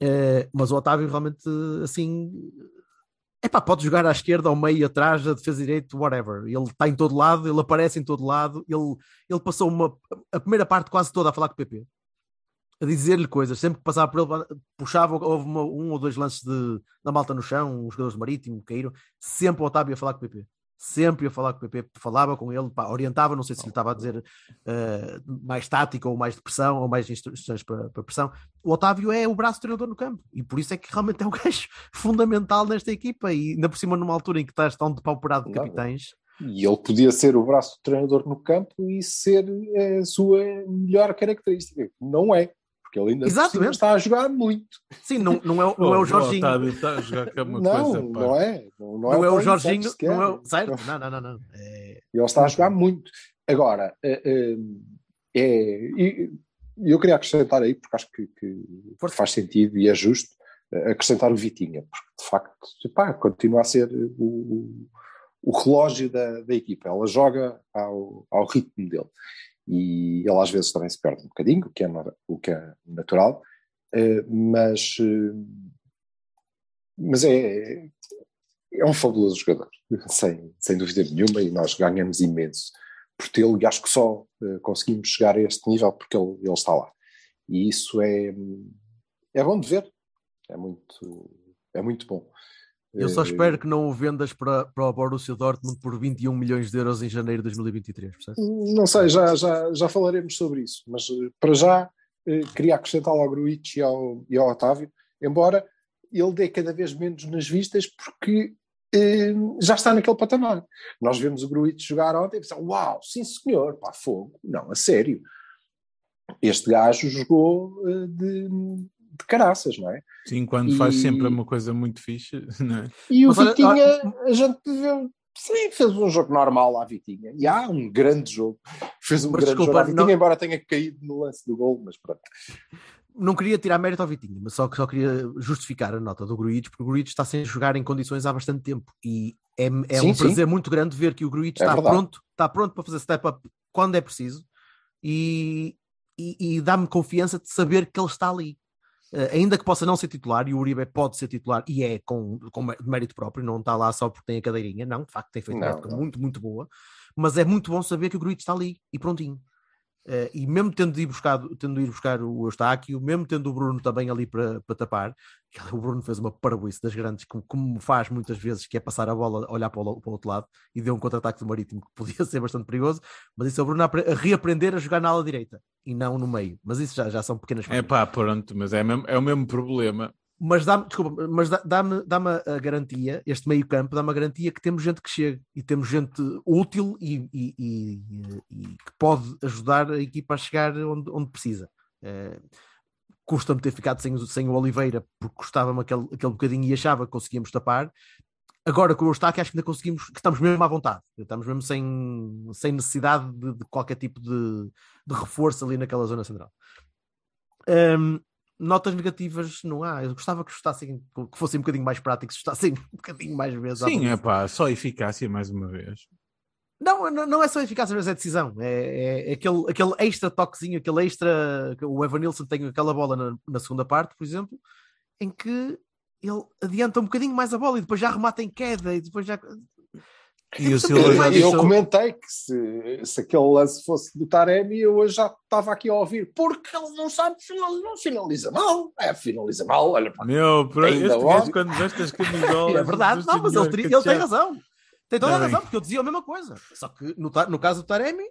Eh, mas o Otávio realmente, assim, epá, pode jogar à esquerda, ao meio, atrás, a defesa direito, whatever. Ele está em todo lado, ele aparece em todo lado. Ele, ele passou uma, a primeira parte quase toda a falar com o PP, a dizer-lhe coisas. Sempre que passava por ele, puxava, houve uma- um ou dois lances de, da malta no chão, os jogadores do Marítimo caíram. Sempre o Otávio a falar com o PP. Sempre a falar com o PP, falava com ele, pá, orientava, não sei se lhe estava a dizer eh, mais tática ou mais de pressão ou mais instruções para, para pressão. O Otávio é o braço treinador no campo e por isso é que realmente é um (laughs) gajo fundamental nesta equipa e ainda por cima numa altura em que estás tão depauperado de capitães. E ele podia ser o braço do treinador no campo e ser a sua melhor característica. Não é, porque ele ainda Exatamente. está a jogar muito. Sim, não, não, é, o- não é o Jorginho. Otávio está a jogar que é uma não, coisa. pá. não é. Não, não Não é, é o Jorginho, não é o... Certo? Não, não, não, não. É... Ele está a jogar muito. Agora, eh, eh, é, e- e eu queria acrescentar aí, porque acho que, que faz sentido e é justo, eh, acrescentar o Vitinha, porque de facto pá, continua a ser o, o- o relógio da, da equipa. Ela joga ao, ao ritmo dele. E ele às vezes também se perde um bocadinho, o que é, o que é natural, eh, mas, eh, mas é, é um fabuloso jogador, (laughs) sem, sem dúvida nenhuma, e nós ganhamos imenso por tê-lo, e acho que só eh, conseguimos chegar a este nível porque ele, ele está lá. E isso é, é bom de ver, é muito, é muito bom. Eu só Eh, espero que não o vendas para, para o Borussia Dortmund por 21 milhões de euros em janeiro de 2023, percebes? Não sei, já, já, já falaremos sobre isso, mas eh, para já eh, queria acrescentar ao Gruitch e ao, e ao Otávio, embora ele dê cada vez menos nas vistas porque eh, já está naquele patamar. Nós vemos o Gruitch jogar ontem e pensamos, uau, sim senhor, pá, fogo. Não, a sério. Este gajo jogou eh, de, de caraças, não é? Sim, quando faz E- sempre uma coisa muito fixe, (laughs) não é? E o Mas olha- Vitinha, a gente viu, sim, fez um jogo normal à Vitinha. E há um grande jogo. Fez um Mas grande desculpa, jogo à Vitinha, não- embora tenha caído no lance do gol, mas pronto. Não queria tirar mérito ao Vitinho, mas só, só queria justificar a nota do Gruitch, porque o Gruitch está sem jogar em condições há bastante tempo e é, é Sim, um sim. prazer muito grande ver que o Gruitch É está verdade. pronto, está pronto para fazer step up quando é preciso e, e, e dá-me confiança de saber que ele está ali. Eh, ainda que possa não ser titular, e o Uribe pode ser titular, e é com, com mé- mérito próprio, não está lá só porque tem a cadeirinha, não, de facto tem feito uma Não, época não. muito, muito boa, mas é muito bom saber que o Gruitch está ali e prontinho. Eh, e mesmo tendo ido buscar, tendo ido buscar o Eustáquio, mesmo tendo o Bruno também ali para, para tapar, o Bruno fez uma parboice das grandes, como, como faz muitas vezes, que é passar a bola, olhar para o, para o outro lado e deu um contra-ataque do Marítimo que podia (laughs) ser bastante perigoso, mas isso é o Bruno a, a reaprender a jogar na ala direita e não no meio. Mas isso já, já são pequenas É pá, pronto, mas é, mesmo- é o mesmo problema Mas dá-me, desculpa, mas dá- dá-me dá-me a garantia, este meio campo dá-me a garantia que temos gente que chega e temos gente útil e, e- e- e que pode ajudar a equipa a chegar onde, onde precisa. Eh, Custa-me ter ficado sem, o- sem o Oliveira porque custava-me aquele, aquele bocadinho e achava que conseguíamos tapar. Agora com o Eustáquio acho que ainda conseguimos, que estamos mesmo à vontade. Estamos mesmo sem, sem necessidade de, de qualquer tipo de, de reforço ali naquela zona central. Hum, notas negativas não há. Eu gostava que gostassem, que fossem um bocadinho mais práticos, gostassem (laughs) um bocadinho mais vezes. Sim, é pá, só eficácia mais uma vez. Não, não, não é só eficácia, mas é decisão. É, é- aquele, aquele extra toquezinho, aquele extra. O Evanilson tem aquela bola na, na segunda parte, por exemplo, em que ele adianta um bocadinho mais a bola e depois já remata em queda e depois já. E o Eu Silva já Eu comentei que se, se aquele lance fosse do Taremi, eu hoje já estava aqui a ouvir, porque ele não sabe finalizar, não finaliza mal. É, finaliza mal, olha pá. Meu, por Ainda este gajo quando veste as camisolas. (laughs) É verdade, não, mas ele, ele tem razão. Tem toda a razão, porque eu dizia a mesma coisa. Só que no, no caso do Taremi.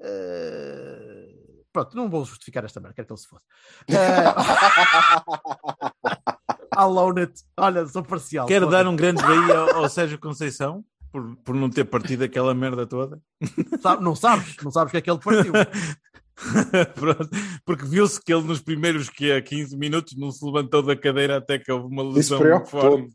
eh, Pronto, não vou justificar esta merda, quero que ele se fosse. (laughs) Alone it. Olha, sou parcial. Quero dar um grande beijo ao, ao Sérgio Conceição por, por não ter partido aquela merda toda. Sabe- não sabes, não sabes o que é que ele partiu. (laughs) Pronto, porque viu-se que ele nos primeiros que é 15 minutos não se levantou da cadeira até que houve uma lesão forte.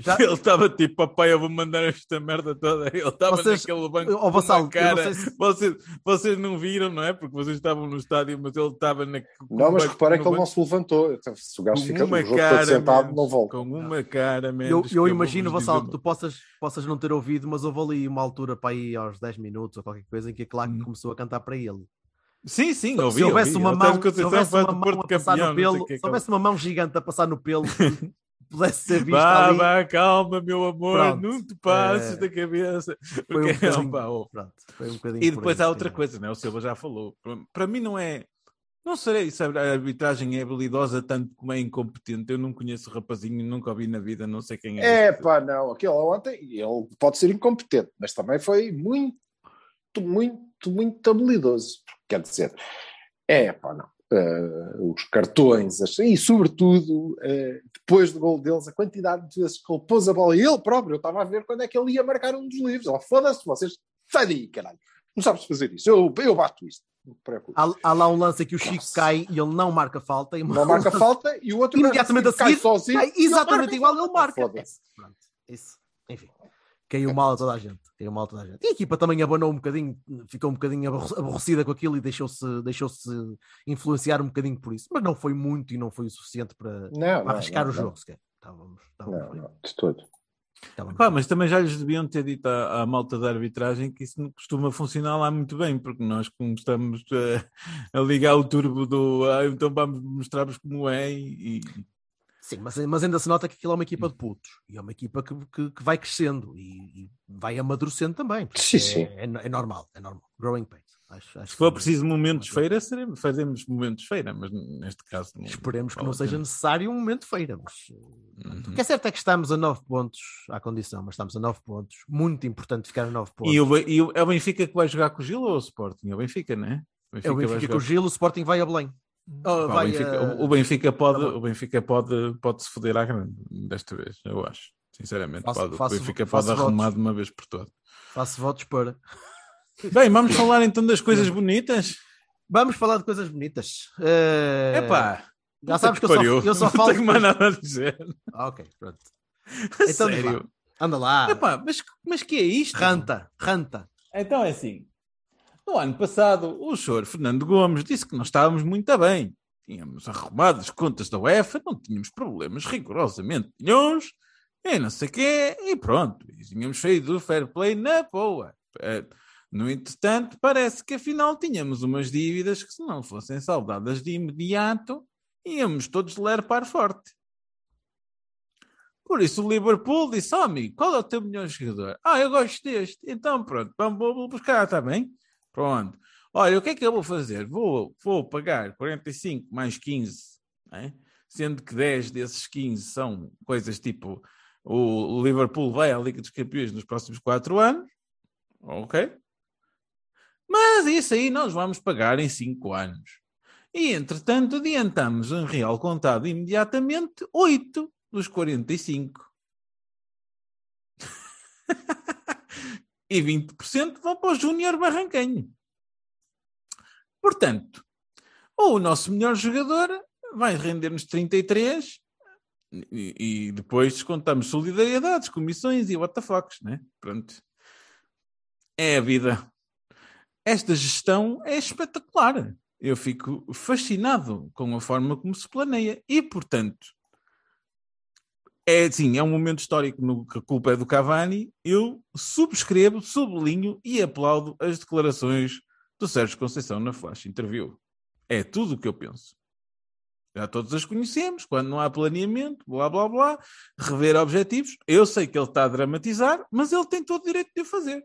Já- Ele estava tipo, papai, eu vou mandar esta merda toda. Ele estava Vocês- naquele banco. Uma eu cara. não se- vocês, vocês não viram, não é? Porque vocês estavam no estádio, mas ele estava na. Não, mas no que ele não banco- se levantou. Então, se o gajo com fica uma jogo cara, sentado, menos, não volta. Com uma cara, Eu, menos. eu que imagino, dizer que tu possas, possas não ter ouvido, mas houve ali uma altura para ir aos 10 minutos ou qualquer coisa em que a Claque Hum. começou a cantar para ele. Sim, sim, Se- ouvi. se houvesse ouvi. uma mão, se houvesse uma mão a passar no não pelo, é se houvesse uma mão gigante a passar no pelo, (laughs) pudesse ser vista Vá, ali. vá, calma, meu amor, Pronto. não te passes É, da cabeça. Foi um bocadinho, opa, oh. pronto, foi um bocadinho E depois aí, há outra sim. coisa, né? o Silva já falou. Para- mim não é. Não sei se a arbitragem é habilidosa tanto como é incompetente. Eu não conheço o rapazinho, nunca ouvi na vida, não sei quem é. É este. pá, não. Aquele ontem, ele pode ser incompetente, mas também foi muito, muito, muito habilidoso. Quer dizer, é pá, não. Eh, os cartões, as- e sobretudo, eh, depois do gol deles, a quantidade de vezes que ele pôs a bola, e ele próprio, eu estava a ver quando é que ele ia marcar um dos livros. Ele, foda-se, vocês, sai daí, caralho. Não sabes fazer isso. Eu, eu bato isto. Há, há lá um lance que o Chico cai e ele não marca falta. Não marca (laughs) falta e o outro Imediatamente gajo a seguir, cai sozinho. cai exatamente igual, ele marca. Isso. Caiu mal a toda a gente. Caiu mal a toda a gente. E a equipa também abanou um bocadinho, ficou um bocadinho aborre- aborrecida com aquilo e deixou-se deixou influenciar um bocadinho por isso. Mas não foi muito e não foi o suficiente para, Não, para não, arriscar não, o não. jogo sequer. Estávamos, estávamos Não, bem. não, de todo. Pá, mas também já lhes deviam ter dito à, à malta da arbitragem que isso não costuma funcionar lá muito bem, porque nós como estamos a, (laughs) a ligar o turbo do ah, então vamos mostrar-vos como é e- Sim, mas, mas ainda se nota que aquilo é uma equipa de putos e é uma equipa que, que, que vai crescendo e, e vai amadurecendo também. Portanto, Sim, é, sim. É, é normal, é normal. Growing pains. Acho, acho se for preciso momentos feira, seremos, fazemos momentos feira, mas neste caso não, Esperemos que não seja pena. necessário um momento feira. Mas, Uhum. O que é certo é que estamos a 9 pontos à condição, mas estamos a 9 pontos. Muito importante ficar a 9 pontos. E, o, e o- é o Benfica que vai jogar com o Gil ou o Sporting? É o Benfica, não é? é o Benfica com o Gilo, o Sporting vai a Belém. Oh, Pá, o, Benfica, a- o- o Benfica pode, Tá bom. o Benfica pode, pode se foder à grande desta vez, eu acho. Sinceramente, Faço- pode. faço- o Benfica pode arrumar votos. de uma vez por todas. Faço votos para. Bem, vamos falar então das coisas bonitas. Vamos falar de coisas bonitas. Eh, Epá, já sabes que, eu, só, eu só não falo. tenho mais nada a dizer. Ah, ok, pronto. Então lá. sério. Anda lá. Epá, mas, mas que é isto? Ranta, ranta. Então é assim. No ano passado, o senhor Fernando Gomes disse que nós estávamos muito bem. Tínhamos arrumado as contas da UEFA, não tínhamos problemas rigorosamente nenhuns, e não sei o quê, e pronto. E tínhamos feito o fair play na boa. Eh, No entretanto, parece que afinal tínhamos umas dívidas que se não fossem saldadas de imediato, íamos todos ler para forte. Por isso o Liverpool disse, oh amigo, qual é o teu melhor jogador? Ah, eu gosto deste. Então pronto, vamos buscar, está bem? Pronto. Olha, o que é que eu vou fazer? Vou, vou pagar 45 mais 15, né? sendo que 10 desses 15 são coisas tipo o Liverpool vai à Liga dos Campeões nos próximos 4 anos, ok? Mas isso aí nós vamos pagar em 5 anos. E, entretanto, adiantamos em real contado imediatamente 8 dos 45. (laughs) e 20% vão para o Júnior Barranquenho. Portanto, ou o nosso melhor jogador vai render-nos 33 e, e depois descontamos solidariedades, comissões e fucks, né? Pronto. É a vida. Esta gestão é espetacular. Eu fico fascinado com a forma como se planeia e, portanto, é sim, é um momento histórico no que a culpa é do Cavani. Eu subscrevo, sublinho e aplaudo as declarações do Sérgio Conceição na Flash Interview. É tudo o que eu penso. Já todos as conhecemos, quando não há planeamento, blá blá blá, rever objetivos. Eu sei que ele está a dramatizar, mas ele tem todo o direito de o fazer.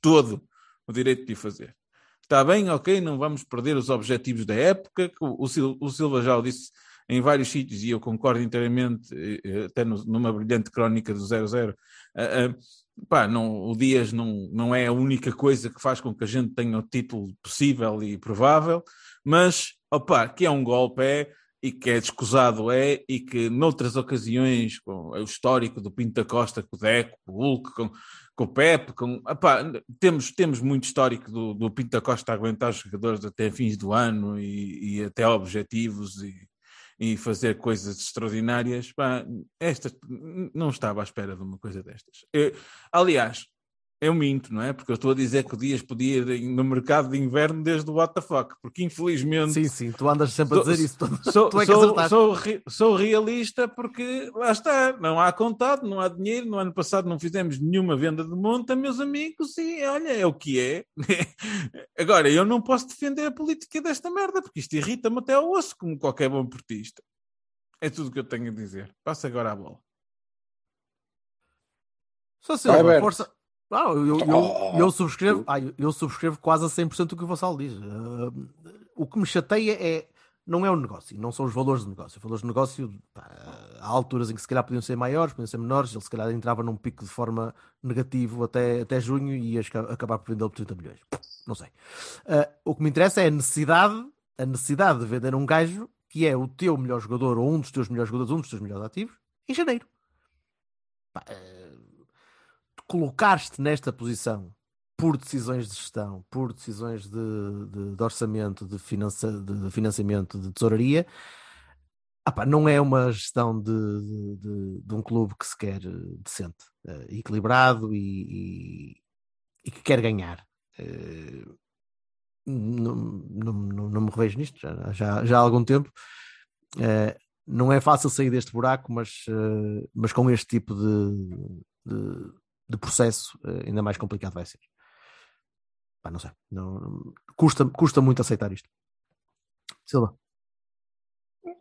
Todo o direito de o fazer. Está bem, ok, não vamos perder os objetivos da época. O, o Silva já o disse em vários sítios e eu concordo inteiramente, eh, eh, até numa brilhante crónica do 00. Uh, uh, pá, não, o Dias não, não é a única coisa que faz com que a gente tenha o título possível e provável, mas opa, que é um golpe é, e que é descusado é, e que noutras ocasiões, com o histórico do Pinto da Costa, com o Deco, com o Hulk, com, com o Pepe, com, opa, temos, temos muito histórico do, do Pinto da Costa aguentar os jogadores até fins do ano e, e até objetivos e, e fazer coisas extraordinárias. Pá, esta não estava à espera de uma coisa destas. Eu, aliás, eu minto, não é? Porque eu estou a dizer que o Dias podia ir no mercado de inverno desde o WTF, porque infelizmente. Sim, sim, tu andas sempre a dizer isso. Tu, sou, tu é sou, sou, sou, realista porque lá está, não há contado, não há dinheiro. No ano passado não fizemos nenhuma venda de monta, meus amigos, e olha, é o que é. (laughs) Agora, eu não posso defender a política desta merda, porque isto irrita-me até ao osso, como qualquer bom portista. É tudo o que eu tenho a dizer. Passa agora a bola. Só Silva, força. Não, eu, eu, eu, eu subscrevo, ah, eu subscrevo quase a 100% do que o Vassal diz. Uh, o que me chateia é não é o negócio, não são os valores do negócio. Os valores do negócio, pá, há alturas em que se calhar podiam ser maiores, podiam ser menores, ele se calhar entrava num pico de forma negativo até, até junho e ia acabar por vender por 30 milhões. Não sei. Uh, o que me interessa é a necessidade, a necessidade de vender um gajo que é o teu melhor jogador ou um dos teus melhores jogadores, um dos teus melhores ativos, em janeiro. Pá, uh, colocar-te nesta posição por decisões de gestão, por decisões de, de, de orçamento, de, finança, de, financiamento, de tesouraria, apá, não é uma gestão de, um clube que se quer eh, decente, uh, equilibrado e, e, e, que quer ganhar. Uh, não, me revejo nisto já, já, já há algum tempo. Uh, não é fácil sair deste buraco, mas, mas com este tipo de, de processo, eh, ainda mais complicado vai ser. Pá, não sei. Não, custa, custa muito aceitar isto. Silva.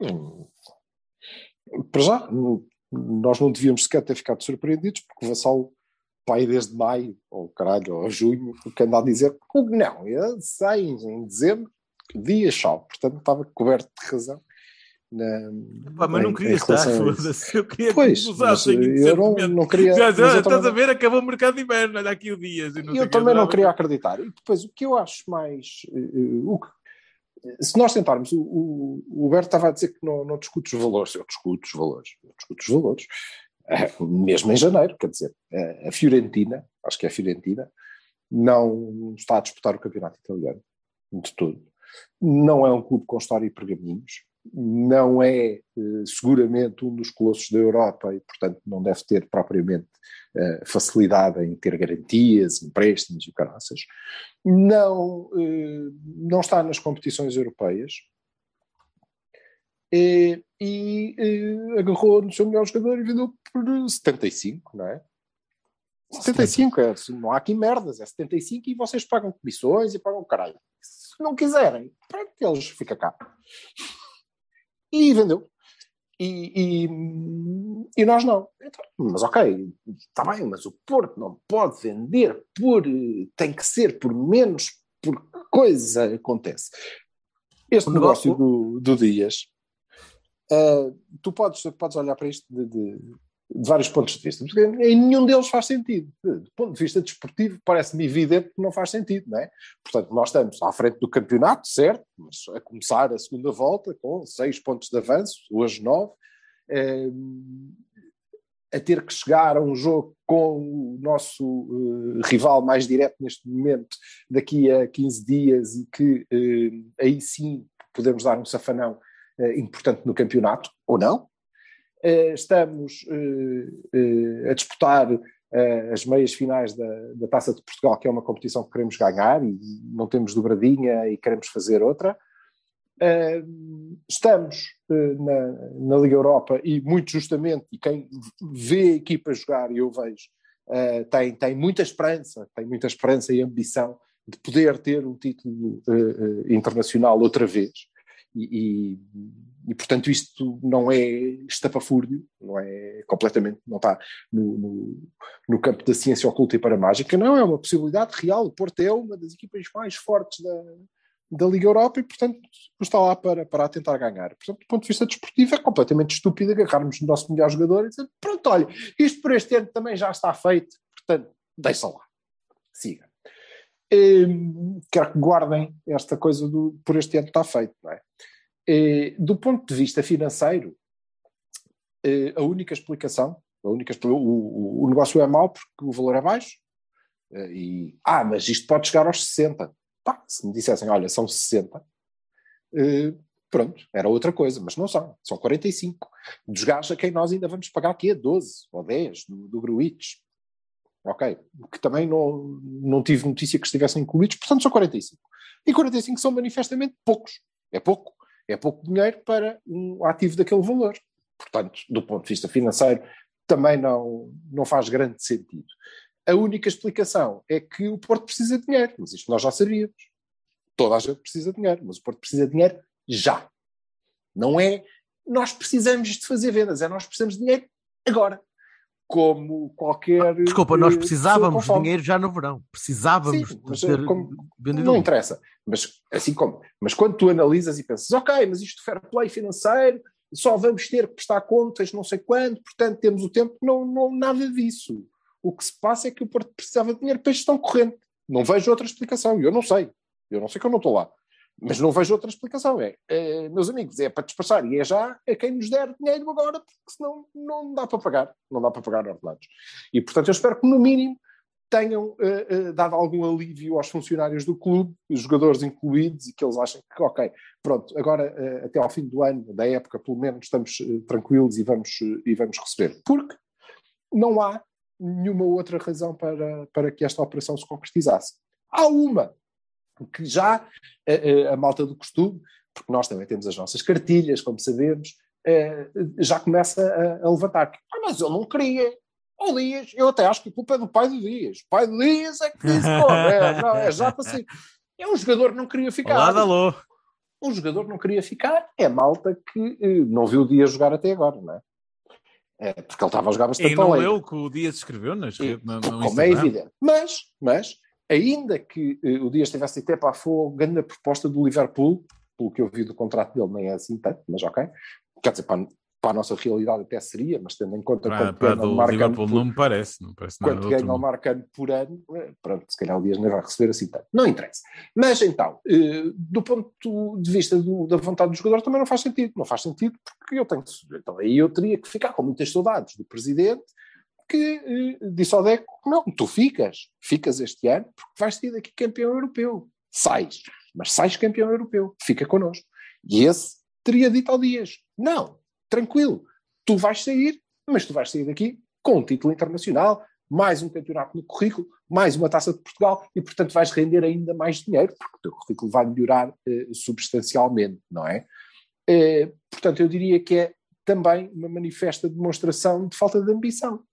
Hum. Para já, nós não devíamos sequer ter ficado surpreendidos, porque o Vassal, pai desde maio, ou caralho, ou junho, o que anda a dizer, não, eu sei em dezembro, dia chove, portanto estava coberto de razão. Na, mas não queria estar, foda-se. Eu queria pois, que usassem eu não, não queria. Já, já, estás a ver, acabou o mercado de inverno, olha aqui o Dias. E eu também não queria acreditar. E depois, o que eu acho mais. Uh, o que, se nós tentarmos, o, o, o Huberto estava a dizer que não, não discute os valores. Eu discuto os valores. Eu discuto os valores. Uh, (laughs) mesmo em janeiro, quer dizer, uh, a Fiorentina, acho que é a Fiorentina, não está a disputar o campeonato italiano, de tudo. Não é um clube com história e pergaminhos não é eh, seguramente um dos colossos da Europa e, portanto, não deve ter propriamente eh, facilidade em ter garantias, empréstimos e caraças. Não, eh, não está nas competições europeias e, e agarrou no seu melhor jogador e vendeu por 75, não é? 75, é, não há aqui merdas, é 75 e vocês pagam comissões e pagam caralho. Se não quiserem, pronto, eles ficam cá e vendeu. E, e, e nós não. Então, mas ok, está bem, mas o Porto não pode vender por. tem que ser por menos, por coisa acontece. Este o negócio, negócio do, do Dias, uh, tu podes, podes olhar para isto de, de, de vários pontos de vista. Porque em nenhum deles faz sentido. Do ponto de vista desportivo, parece-me evidente que não faz sentido, não é? Portanto, nós estamos à frente do campeonato, certo, mas a começar a segunda volta com seis pontos de avanço, hoje nove, eh, a ter que chegar a um jogo com o nosso uh, rival mais direto neste momento, daqui a 15 dias, e que uh, aí sim podemos dar um safanão importante no campeonato, ou não. Estamos a disputar as meias finais da, da Taça de Portugal, que é uma competição que queremos ganhar, e não temos dobradinha e queremos fazer outra. Estamos na, na, Liga Europa e, muito justamente, e quem vê a equipa jogar, e eu vejo, tem, tem muita esperança, tem muita esperança e ambição de poder ter um título internacional outra vez. E, e, portanto, isto não é estapafúrdio, não é completamente, não está no, no, no campo da ciência oculta e para mágica, não, é uma possibilidade real. O Porto é uma das equipas mais fortes da, da Liga Europa e, portanto, está lá para, para tentar ganhar. Portanto, do ponto de vista desportivo, é completamente estúpido agarrarmos o nosso melhor jogador e dizer: pronto, olha, isto por este ano também já está feito, portanto, deixa lá, siga. Hum, quero que guardem esta coisa do por este ano está feito, não é? E, do ponto de vista financeiro, a única explicação, a única, o, o negócio é mau porque o valor é baixo, e, ah, mas isto pode chegar aos 60 Pá, se me dissessem, olha, são 60, uh, eh, pronto, era outra coisa, mas não são, são 45. Dos gajos a quem nós ainda vamos pagar aqui a 12 ou 10 do, do Gruites. Ok, que também não, não tive notícia que estivessem incluídos, portanto são 45. E 45 são manifestamente poucos. É pouco. É pouco dinheiro para um ativo daquele valor. Portanto, do ponto de vista financeiro, também não, não faz grande sentido. A única explicação é que o Porto precisa de dinheiro, mas isto nós já sabíamos. Toda a gente precisa de dinheiro, mas o Porto precisa de dinheiro já. Não é nós precisamos de fazer vendas, é nós precisamos de dinheiro agora. Como qualquer. Desculpa, nós precisávamos de dinheiro já no verão. Precisávamos Sim, mas, ter como, Não interessa. Mas assim como. Mas quando tu analisas e pensas, ok, mas isto fair play financeiro, só vamos ter que prestar contas não sei quando, portanto temos o tempo. Não, não nada disso. O que se passa é que o Porto precisava de dinheiro para a gestão corrente. Não vejo outra explicação. Eu não sei. Eu não sei que eu não estou lá. Mas não vejo outra explicação. É, é, meus amigos, é para despachar e é já a quem nos der dinheiro agora, porque senão não dá para pagar. Não dá para pagar ordenados. E, portanto, eu espero que, no mínimo, tenham uh, uh, dado algum alívio aos funcionários do clube, os jogadores incluídos, e que eles achem que, ok, pronto, agora uh, até ao fim do ano, da época, pelo menos estamos tranquilos e vamos, e vamos receber. Porque não há nenhuma outra razão para, para que esta operação se concretizasse. Há uma, que já a, a, a malta do costume, porque nós também temos as nossas cartilhas, como sabemos, eh, já começa a, a levantar. Ah, mas eu não queria. O Dias, eu até acho que a culpa é do pai do Dias. O pai do Dias é que disse, pô, é, não, é já para si. É um jogador que não queria ficar. Olá, alô. Um jogador que não queria ficar é malta que eh, não viu o Dias jogar até agora, não é? É, porque ele estava a jogar bastante E não leu o que o Dias escreveu nas redes, no, no Como é evidente. Mas, mas ainda que uh, o Dias tivesse até para a fogo, grande proposta do Liverpool, pelo que eu vi do contrato dele, nem é assim tanto, mas ok. Quer dizer, para, para a nossa realidade até seria, mas tendo em conta para, quanto para ganha o Liverpool por, não me parece, não parece nada quanto ganha o Marcano por ano, eh, pronto, se calhar o Dias nem vai receber assim tanto. Não interessa. Mas então, eh, do ponto de vista do, da vontade do jogador também não faz sentido. Não faz sentido porque eu tenho então aí eu teria que ficar com muitas saudades do presidente que eh, disse ao Deco, não, tu ficas, ficas este ano porque vais sair daqui campeão europeu. Sais, mas sais campeão europeu, fica connosco. E esse teria dito ao Dias, não, tranquilo, tu vais sair, mas tu vais sair daqui com um título internacional, mais um campeonato no currículo, mais uma taça de Portugal e, portanto, vais render ainda mais dinheiro, porque o teu currículo vai melhorar eh, substancialmente, não é? Eh, portanto, eu diria que é também uma manifesta demonstração de falta de ambição,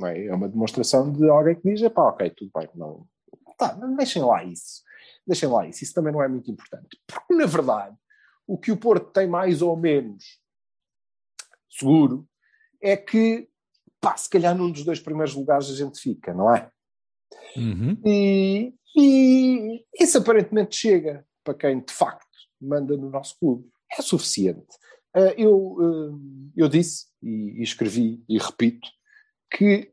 é? É uma demonstração de alguém que diz, pá, ok, tudo bem, não, tá, deixem lá isso, deixem lá isso, isso também não é muito importante, porque, na verdade, o que o Porto tem mais ou menos seguro, é que, pá, se calhar num dos dois primeiros lugares a gente fica, não é? Uhum. E, e isso aparentemente chega para quem de facto manda no nosso clube. É suficiente. eh, eu, eh, eu disse e escrevi e repito que,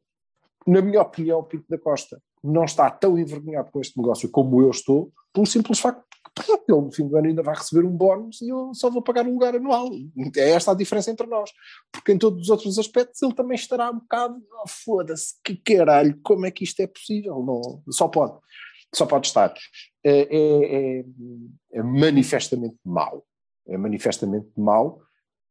na minha opinião, Pinto da Costa não está tão envergonhado com este negócio como eu estou, pelo simples facto que ele no fim do ano ainda vai receber um bónus e eu só vou pagar um lugar anual. É esta a diferença entre nós. Porque em todos os outros aspectos ele também estará um bocado, oh, foda-se, que caralho, como é que isto é possível? Não, só pode. Só pode estar. É, é, é, é manifestamente mau. É manifestamente mau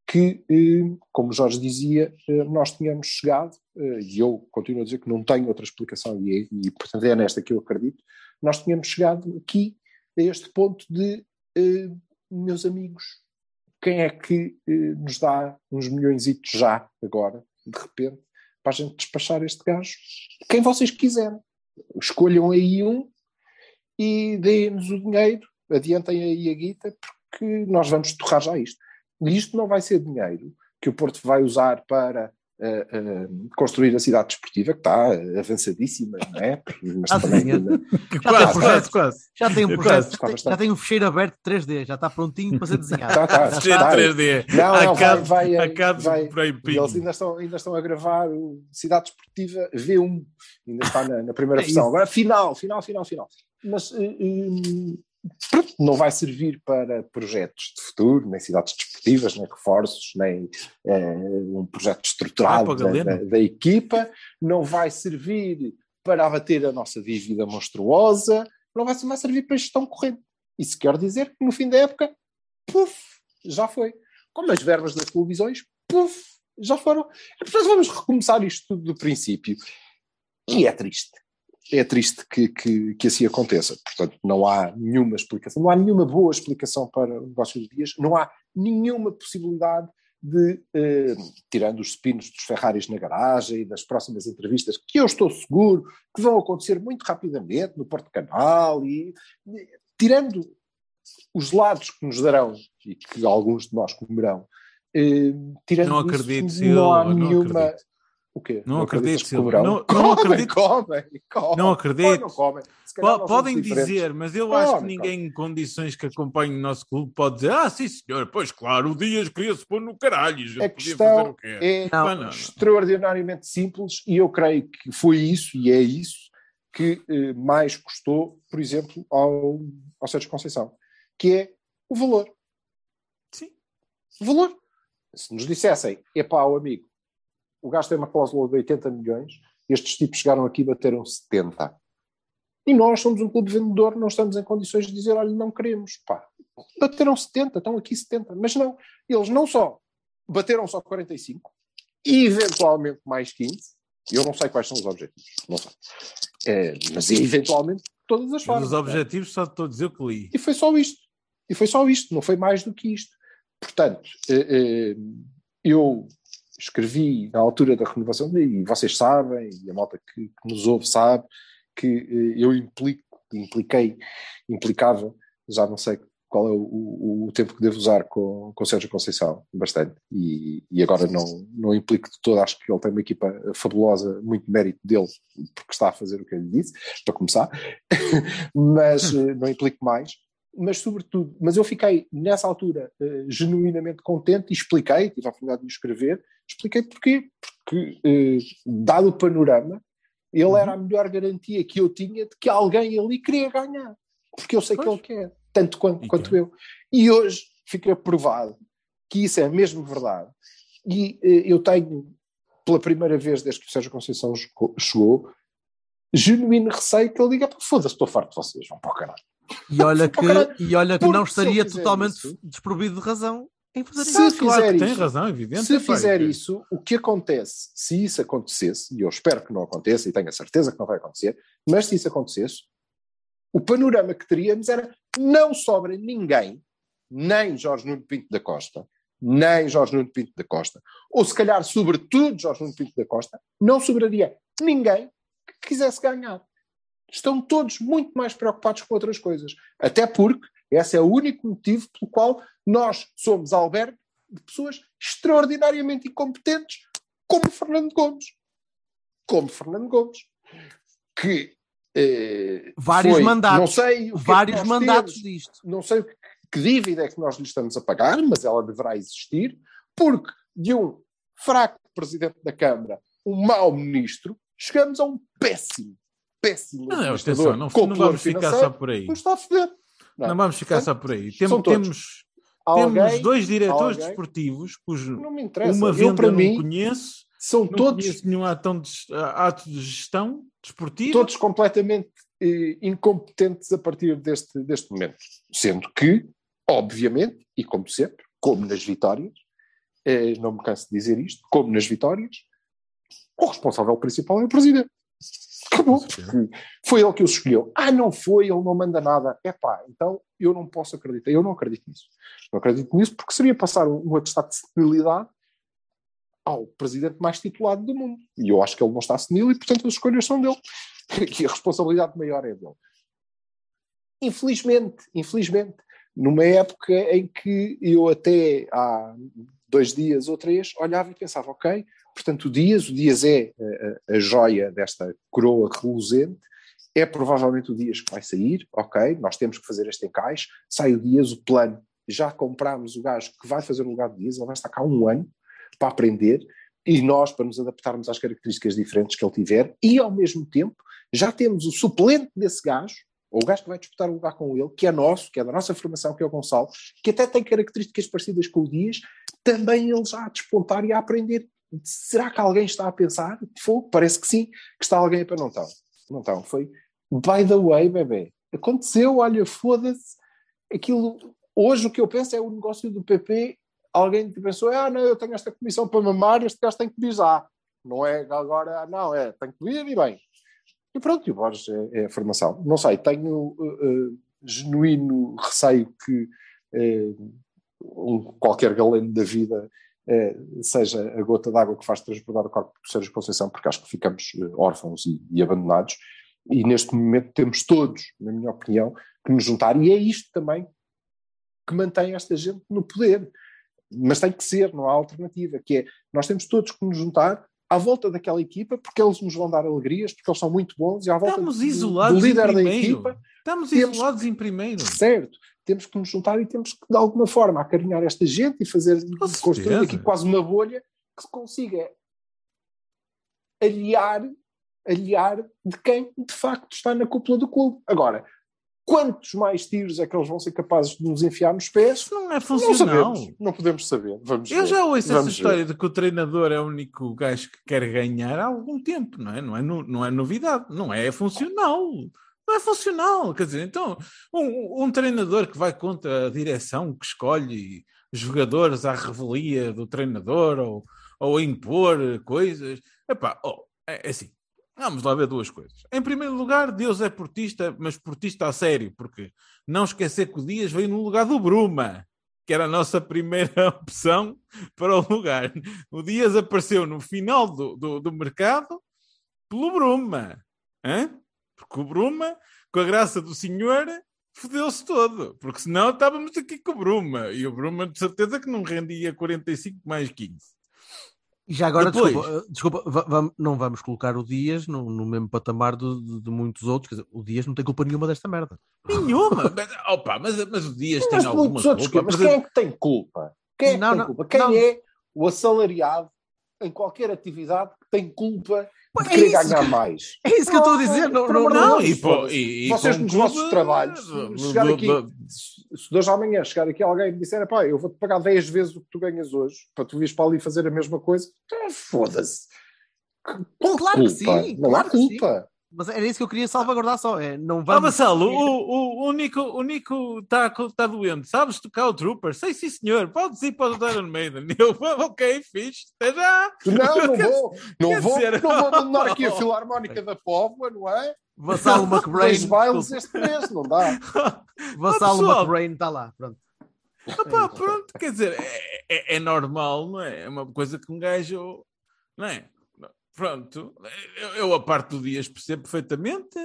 que, eh, como Jorge dizia, eh, nós tínhamos chegado, eh, e eu continuo a dizer que não tenho outra explicação, e, e portanto é nesta que eu acredito, nós tínhamos chegado aqui a este ponto de, meus amigos, quem é que nos dá uns milhões já, agora, de repente, para a gente despachar este gajo? Quem vocês quiserem. Escolham aí um e deem-nos o dinheiro, adiantem aí a guita, porque nós vamos torrar já isto. E isto não vai ser dinheiro que o Porto vai usar para uh, uh, construir a cidade desportiva, que está avançadíssima, não é? Mas ah, também, ainda... já, tem um projeto, quase. já tem um projeto, quase. já tem um fecheiro aberto 3D, já está prontinho para ser desenhado. Está, está, está, 3D. Não, não, vai, vai, vai, vai eles ainda estão, ainda estão a gravar o Cidade Desportiva V1, ainda está na, na primeira é versão. Agora, final, final, final, final. Mas uh, não vai servir para projetos de futuro, nem cidades desportivas, nem reforços, nem é, um projeto estruturado da, da, da, equipa, não vai servir para abater a nossa dívida monstruosa, não vai, vai servir para gestão corrente. Isso quer dizer que no fim da época, puf, já foi. Como as verbas das televisões, puf, já foram. E, portanto, vamos recomeçar isto tudo do princípio. E é triste é triste que, que, que, assim aconteça. Portanto, não há nenhuma explicação, não há nenhuma boa explicação para o negócio dos dias, não há nenhuma possibilidade de, eh, tirando os espinos dos Ferraris na garagem e das próximas entrevistas, que eu estou seguro que vão acontecer muito rapidamente no Porto Canal, e, e tirando os lados que nos darão e que alguns de nós comerão, eh, tirando não acredito, isso, não há nenhuma. Acredito. O quê? Não, não acredito, Silvio. Não, não acredito. Comem, comem, não acredito. Não comem. Podem dizer, mas eu acho que ninguém em condições que acompanhe o nosso clube pode dizer, ah, sim senhor, pois claro, o Dias queria-se pôr no caralho. A questão é não, extraordinariamente simples e eu creio que foi isso e é isso que eh, mais custou, por exemplo, ao, ao Sérgio Conceição, que é o valor. Sim. O valor. Se nos dissessem, é pá, o amigo, o gasto tem uma cláusula de 80 milhões, estes tipos chegaram aqui e bateram 70. E nós somos um clube vendedor, não estamos em condições de dizer, olha, não queremos, pá. Bateram 70, estão aqui 70. Mas não, eles não só bateram só 45, e eventualmente mais 15, eu não sei quais são os objetivos, não sei. É, mas eventualmente todas as formas. Os objetivos só estou a dizer o que li. E foi só isto. E foi só isto, não foi mais do que isto. Portanto, eh, eh, eu escrevi na altura da renovação, e vocês sabem, e a malta que, que nos ouve sabe, que eh, eu implico, impliquei, implicava, já não sei qual é o, o, o, tempo que devo usar com, com Sérgio Conceição, bastante, e, e, agora não, não implico de todo, acho que ele tem uma equipa fabulosa, muito mérito dele, porque está a fazer o que eu lhe disse, para começar, (laughs) mas eh, não implico mais, mas sobretudo, mas eu fiquei nessa altura uh, genuinamente contente e expliquei, tive a oportunidade de escrever, expliquei porquê, porque uh, dado o panorama, ele uhum. era a melhor garantia que eu tinha de que alguém ali queria ganhar, porque eu sei pois. que ele quer, tanto quanto, quanto eu. E hoje fica provado que isso é mesmo verdade. E uh, eu tenho, pela primeira vez desde que o Sérgio Conceição chegou, genuíno receio que ele diga: foda-se, estou farto de vocês, vão para o caralho. (laughs) E olha que, e olha que não estaria totalmente isso, desprovido de razão em fazer se isso. Fizer claro isso, tem razão, evidente. Se fizer isso, o que acontece, se isso acontecesse, e eu espero que não aconteça e tenho a certeza que não vai acontecer, mas se isso acontecesse, o panorama que teríamos era não sobra ninguém, nem Jorge Nuno Pinto da Costa, nem Jorge Nuno Pinto da Costa, ou se calhar, sobretudo, Jorge Nuno Pinto da Costa, não sobraria ninguém que quisesse ganhar estão todos muito mais preocupados com outras coisas. Até porque esse é o único motivo pelo qual nós somos albergue de pessoas extraordinariamente incompetentes, como Fernando Gomes. Como Fernando Gomes. Que. Eh, vários foi, mandatos. Não sei vários é mandatos temos, disto. Não sei que dívida é que nós lhe estamos a pagar, mas ela deverá existir, porque de um fraco presidente da Câmara, um mau ministro, chegamos a um péssimo, péssimo Não, não, administrador atenção, não, com não plano vamos ficar só por aí. nos está a foder. Não vamos ficar só por aí. Tem- temos Alguém- temos dois diretores alguém- desportivos cujo Não uma Eu, venda para não mim, conheço, são não todos, conheço nenhum ato de, ato de gestão desportiva. todos completamente eh, incompetentes a partir deste, deste momento. Sendo que, obviamente, e como sempre, como nas vitórias, eh, não me canso de dizer isto, como nas vitórias, o responsável principal é o presidente. Acabou. Foi ele que os escolheu. Ah, não foi, ele não manda nada. É pá, então eu não posso acreditar. Eu não acredito nisso. Não acredito nisso porque seria passar um, um atestado de senilidade ao presidente mais titulado do mundo. E eu acho que ele não está senil e, portanto, as escolhas são dele. Que (laughs) a responsabilidade maior é dele. Infelizmente, infelizmente, numa época em que eu até há dois dias ou três olhava e pensava, ok, portanto o Dias, o Dias é a, a- a joia desta coroa reluzente, é provavelmente o Dias que vai sair, ok, nós temos que fazer este encaixe, sai o Dias, o plano, já comprámos o gajo que vai fazer o lugar do Dias, ele vai estar cá um ano para aprender, e nós, para nos adaptarmos às características diferentes que ele tiver, e ao mesmo tempo já temos o suplente desse gajo, ou o gajo que vai disputar o lugar com ele, que é nosso, que é da nossa formação, que é o Gonçalo, que até tem características parecidas com o Dias, também ele já a despontar e a aprender. Será que alguém está a pensar? Fogo, parece que sim, que está alguém para não estão. Não estão. Foi by the way, bebê. Aconteceu, olha, foda-se. Aquilo. Hoje o que eu penso é o negócio do PP. Alguém pensou, ah, não, eu tenho esta comissão para mamar, este gajo tem que já. Não é agora, não, é, tem que vir e bem. E pronto, e o Borges é, é a formação. Não sei, tenho uh, uh, genuíno receio que uh, um, qualquer galeno da vida seja a gota d'água que faz transbordar o corpo de Sérgio Conceição, porque acho que ficamos órfãos e, e abandonados. E neste momento temos todos, na minha opinião, que nos juntar. E é isto também que mantém esta gente no poder. Mas tem que ser, não há alternativa, que é, nós temos todos que nos juntar à volta daquela equipa, porque eles nos vão dar alegrias, porque eles são muito bons, e à volta Estamos do, isolados do líder da equipa, Estamos temos- isolados em primeiro. certo, temos que nos juntar e temos que, de alguma forma, acarinhar esta gente e fazer, construir aqui quase uma bolha que se consiga aliar, aliar de quem, de facto, está na cúpula do clube. Agora, quantos mais tiros é que eles vão ser capazes de nos enfiar nos pés? Isso não é Não funcional. sabemos, não podemos saber. Vamos Eu ver. já ouço essa Vamos história ver. de que o treinador é o único gajo que quer ganhar há algum tempo, não é? Não é, não é novidade, não é funcional. Não é funcional, quer dizer, então, um, um treinador que vai contra a direção que escolhe jogadores à revelia do treinador ou, ou a impor coisas, epá, oh, é, é assim, vamos lá ver duas coisas. Em primeiro lugar, Deus é portista, mas portista a sério, porque não esquecer que o Dias veio no lugar do Bruma, que era a nossa primeira (laughs) opção para o lugar. O Dias apareceu no final do, do, do mercado pelo Bruma. Porque o Bruma, com a graça do senhor, fodeu-se todo. Porque senão estávamos aqui com o Bruma. E o Bruma, de certeza, que não rendia 45 mais 15. E já agora, Depois- desculpa, eh, desculpa, vam- não vamos colocar o Dias no, no mesmo patamar do- de, de muitos outros. Quer dizer, o Dias não tem culpa nenhuma desta merda. Nenhuma. mas, opa, mas, mas o Dias tem Mas alguma muitos outros, culpa. mas Mas- quem é que tem culpa? Quem é que Não, tem não, culpa? Quem não. é o assalariado em qualquer atividade que tem culpa de é querer ganhar que- mais? É isso que eu estou a dizer. Não, não, não, e, pô, e, e Vocês com nos vossos trabalhos, chegar aqui, se hoje amanhã chegar aqui alguém e me disser, pá, eu vou-te pagar 10 vezes o que tu ganhas hoje para tu vires para ali fazer a mesma coisa, então, foda-se. Claro que sim, Não claro há culpa. Mas era isso que eu queria salvaguardar só. É, não Ah, vamos. Vassalo, o, o, o Nico o Nico está tá doente. Sabes tocar o Trooper? Sei sim, senhor. Podes ir para o Iron Maiden. (laughs) Eu, ok, fixe. Até já. Não, não vou. (laughs) Não vou, dizer- não vou abandonar aqui a (laughs) Filarmónica da Póvoa, não é? Vassalo McBrain. Dois bailes este mês, não dá. Vassalo pessoal. McBrain está lá. Pronto. Opa, pronto, quer dizer, é, é- é normal, não é? É uma coisa que um gajo, não é? Pronto, eu, eu a parte do Dias percebo perfeitamente.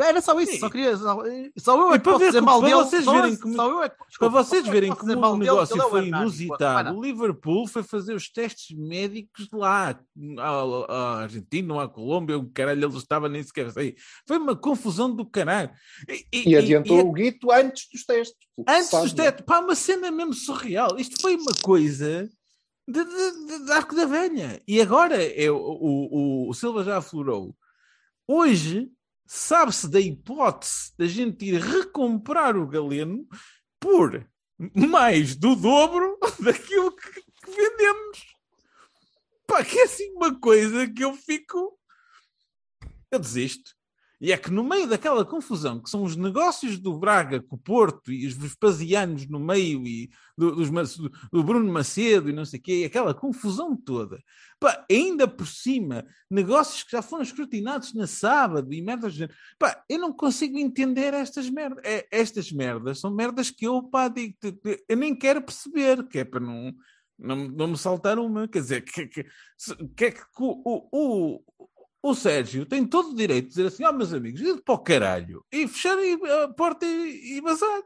Era só isso, Sim. só queria. Só, só eu é E que para posso ver dizer mal para dele. vocês só, verem como- só eu é que- Para desculpa, vocês verem como o dele, negócio é o foi inusitado, o Liverpool foi fazer os testes médicos lá à, Argentina à Colômbia, o caralho, ele estava nem sequer aí. Foi uma confusão do caralho. E, E adiantou e- o guito antes dos testes. antes sabe, dos testes, pá, uma cena mesmo surreal. Isto foi uma coisa de, de, de- arco da velha. E agora é, o, o, o Silva já aflorou. Hoje sabe-se da hipótese da gente ir recomprar o Galeno por mais do dobro (laughs) daquilo que, que vendemos. Pá, que é assim uma coisa que eu fico. Eu desisto. E é que no meio daquela confusão, que são os negócios do Braga com o Porto e os Vespasianos no meio e do, dos do Bruno Macedo e não sei o quê, e aquela confusão toda, pá, ainda por cima, negócios que já foram escrutinados na sábado e merdas. Pá, eu não consigo entender estas merdas. É, estas merdas são merdas que eu, pá, digo, eu nem quero perceber, que é para não, não, não me saltar uma. Quer dizer, que, que, que é que o, o, o, Sérgio tem todo o direito de dizer assim: ó, meus amigos, ir para o caralho e fechar a porta e, e vazar.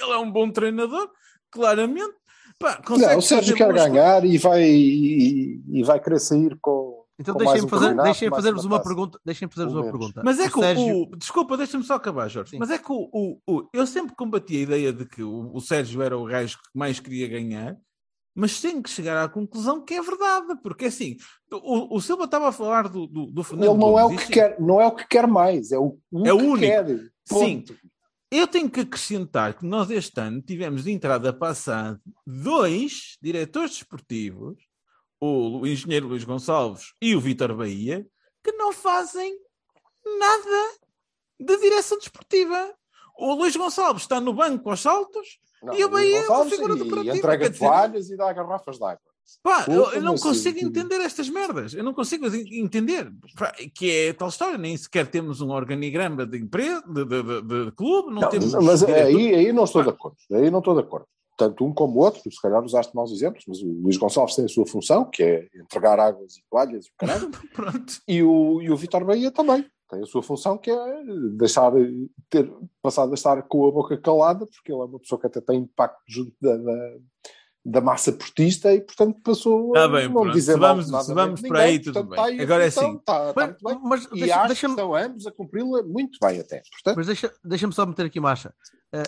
Ele é um bom treinador, claramente. Pá, consegue Não, o Sérgio quer ganhar e vai, e, e vai querer sair com. Então deixem-me um fazer, campeonato, deixem fazer-vos uma taça. pergunta. Deixem-me fazer-vos uma menos. pergunta. Mas é O que o, Sérgio- o- Desculpa, deixa-me só acabar, Jorge. Sim. Mas é que o, o, o- eu sempre combati a ideia de que o, o Sérgio era o gajo que mais queria ganhar, mas tenho que chegar à conclusão que é verdade, porque assim, o, o Silva estava a falar do, do, do Fernando Ele não é o que quer, não é o que quer mais, é o, o É o que único. quer. Sim. Ponto. Eu tenho que acrescentar que nós este ano tivemos de entrada passada dois diretores desportivos, o engenheiro Luís Gonçalves e o Vítor Bahia, que não fazem nada de direção desportiva. O Luís Gonçalves está no banco aos saltos Não, E o Bahia é uma figura decorativa, E entrega quer dizer- toalhas e dá garrafas de água. Pá, eu, eu não assim? consigo entender estas merdas. Eu não consigo entender. Que é tal história. Nem sequer temos um organigrama de empresa, de, de, de- de clube, não, Não, temos. mas diretor- aí, aí não estou de acordo. Aí não estou de acordo. Tanto um como o outro, se calhar usaste maus exemplos, mas o Luís Gonçalves tem a sua função, que é entregar águas e toalhas e o caralho, (laughs) Pronto. e o, e o Vitor Bahia também tem a sua função, que é deixar, ter passado a estar com a boca calada, porque ele é uma pessoa que até tem impacto junto da, da, da massa portista e, portanto, passou Tá a bem, não pronto. dizer Se vamos- nada se vamos ninguém. aí, tudo Portanto, bem. a Agora é assim. Está, está Mas- muito bem. mas E deixa- que estão ambos a cumpri-la muito bem até. Portanto, Mas deixa- deixa-me só meter aqui marcha. Eh,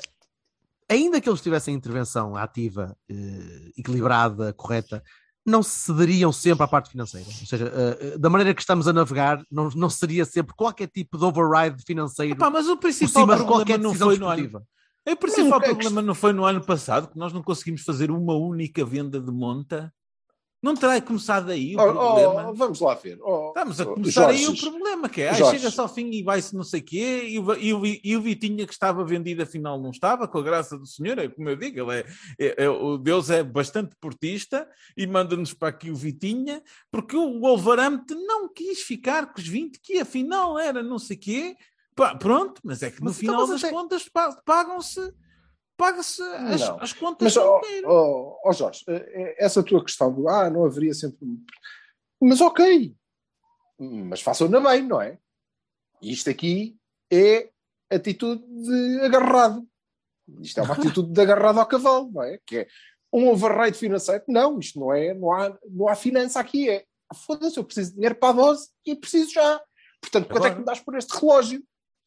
ainda que eles tivessem intervenção ativa, eh, equilibrada, correta, não cederiam sempre à parte financeira. Ou seja, eh, da maneira que estamos a navegar, não, não seria sempre qualquer tipo de override financeiro Epá, mas o principal cima de problema qualquer não foi no ano. desportiva. O principal Não, é que- problema não foi no ano passado, que nós não conseguimos fazer uma única venda de monta. Não terá começado aí o oh, problema? oh, vamos lá ver. Oh, Estamos a oh, começar aí o Jorge, problema, que é, Jorge. chega-se ao fim e vai-se não sei o quê, e o, e, o, e o Vitinha que estava vendido afinal não estava, com a graça do Senhor, é como eu digo, ele é, é- é- o Deus é bastante portista e manda-nos para aqui o Vitinha, porque o Wolverhampton não quis ficar com os 20, que afinal era não sei o quê, Pá, pronto, mas é que no Mas então, final mas das até- contas pa- pagam-se paga-se as, as contas Mas, ó dinheiro. ó, ó, Jorge, eh, essa tua questão do ah, não haveria sempre. Mas ok, mas façam-na bem, não é? Isto aqui é atitude de agarrado. Isto é uma (laughs) atitude de agarrado ao cavalo, não é? Que é um override financeiro. Não, isto não é, não há, não há finança aqui. É foda-se, eu preciso de dinheiro para a dose e preciso já. Portanto, quanto é que me dás por este relógio?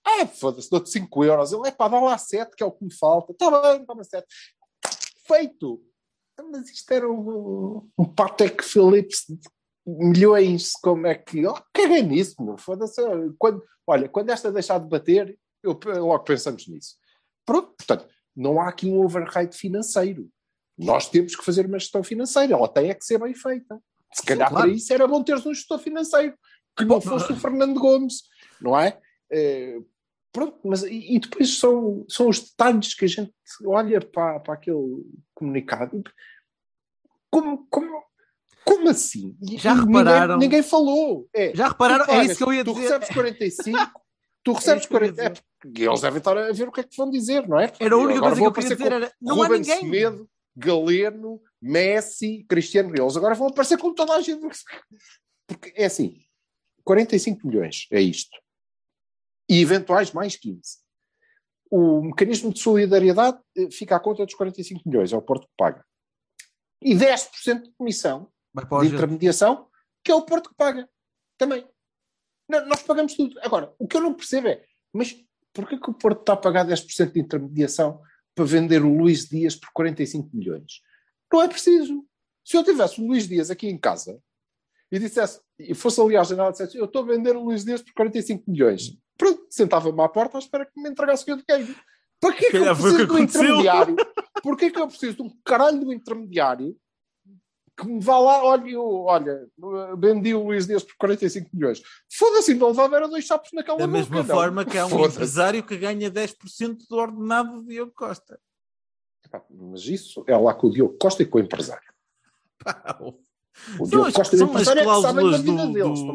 Ah, foda-se, dou-te 5 euros. Ele é para dar lá 7, que é o que me falta. Está bem, toma 7. Feito. Mas isto era um, um Patek Philips de milhões. Como é que. Oh, caguei nisso, meu. Foda-se. Quando, olha, quando esta deixar de bater, eu, logo pensamos nisso. Pronto, portanto, não há aqui um override financeiro. Nós temos que fazer uma gestão financeira. Ela tem é que ser bem feita. Se calhar claro. para isso era bom ter um gestor financeiro que não fosse o Fernando Gomes, não é? Pronto, mas e, e depois são, são os detalhes que a gente olha para, para aquele comunicado. Como, como, como assim? Já e repararam- Ninguém, ninguém falou. É, Já repararam? tu É pagas, isso que eu ia tu dizer. recebes 45, tu (laughs) recebes ia 40. É, porque eles devem estar a ver o que é que vão dizer, não é? Era a única coisa que eu queria dizer. Era, não há Ruben ninguém. Semedo, Galeno, Messi, Cristiano. Eles agora vão aparecer com toda a gente. Porque é assim, 45 milhões é isto. E eventuais mais 15. O mecanismo de solidariedade eh, fica à conta dos 45 milhões, é o Porto que paga. E 10% de comissão de intermediação, que é o Porto que paga. Também. Não, nós pagamos tudo. Agora, o que eu não percebo é, mas porquê que o Porto está a pagar 10% de intermediação para vender o Luís Dias por 45 milhões? Não é preciso. Se eu tivesse o Luís Dias aqui em casa e dissesse, e fosse ali à janela e dissesse, eu estou a vender o Luís Dias por 45 milhões, sentava-me à porta à espera que me entregasse o dinheiro. Para que é que eu calhar foi o que preciso do aconteceu. intermediário? Porquê que eu preciso de um caralho do intermediário que me vá lá, olha, eu, olha, vendi o Luís Dias por 45 milhões. Foda-se, não levava era dois chapos naquela Da boca, mesma não. forma que há um empresário que ganha 10% do ordenado de Diogo Costa. Mas isso é lá com o Diogo Costa e com o empresário. O São Diogo Costa são as empresário é que cláusulas vida do- deles, do-.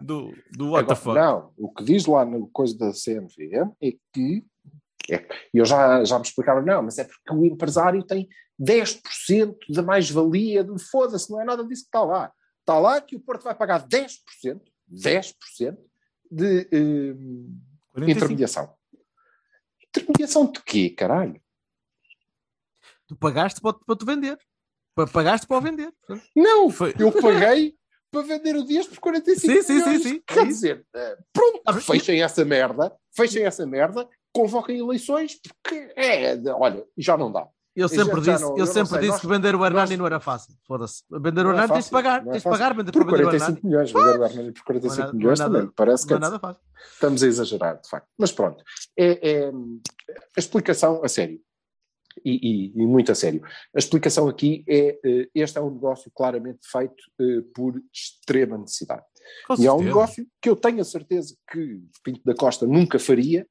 Do, do what the fuck. Não, o que diz lá na coisa da CMVM é que, é, e eu já, já me explicaram, não, mas é porque o empresário tem 10% da mais-valia do foda-se, não é nada disso que está lá. Está lá que o Porto vai pagar 10%, 10% de eh, 45. intermediação. Intermediação de quê, caralho? Tu pagaste para, para te vender. Pa- Pagaste para o vender. Não, Foi- eu (laughs) paguei para vender o Dias por 45 Sim, sim, sim, milhões. sim. Quer É dizer, eh, pronto, Ah, fechem essa merda, fechem essa merda, convoquem eleições, porque é, olha, já não dá. Eu sempre disse, não- eu sempre sei, disse nós- que vender o Hernani nós- não era fácil. Foda-se. Vender o é Hernani tens de pagar. é Tens de pagar vender, Por para vender o 45 Hernani. milhões, vender o Hernani por Não é 45 nada- não é milhões nada- também parece que Não é nada fácil. estamos a exagerar, de facto. Mas pronto, é, é, a explicação a sério. E, e- e muito a sério. A explicação aqui é: eh, este é um negócio claramente feito eh, por extrema necessidade. Com E é um certeza. negócio que eu tenho a certeza que Pinto da Costa nunca faria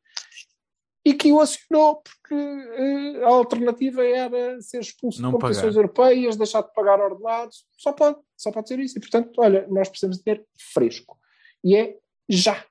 e que o acionou porque eh, a alternativa era ser expulso Não de competições pagar. europeias, deixar de pagar ordenados. Só pode, só pode ser isso. E portanto, olha, nós precisamos de dinheiro fresco. E é já.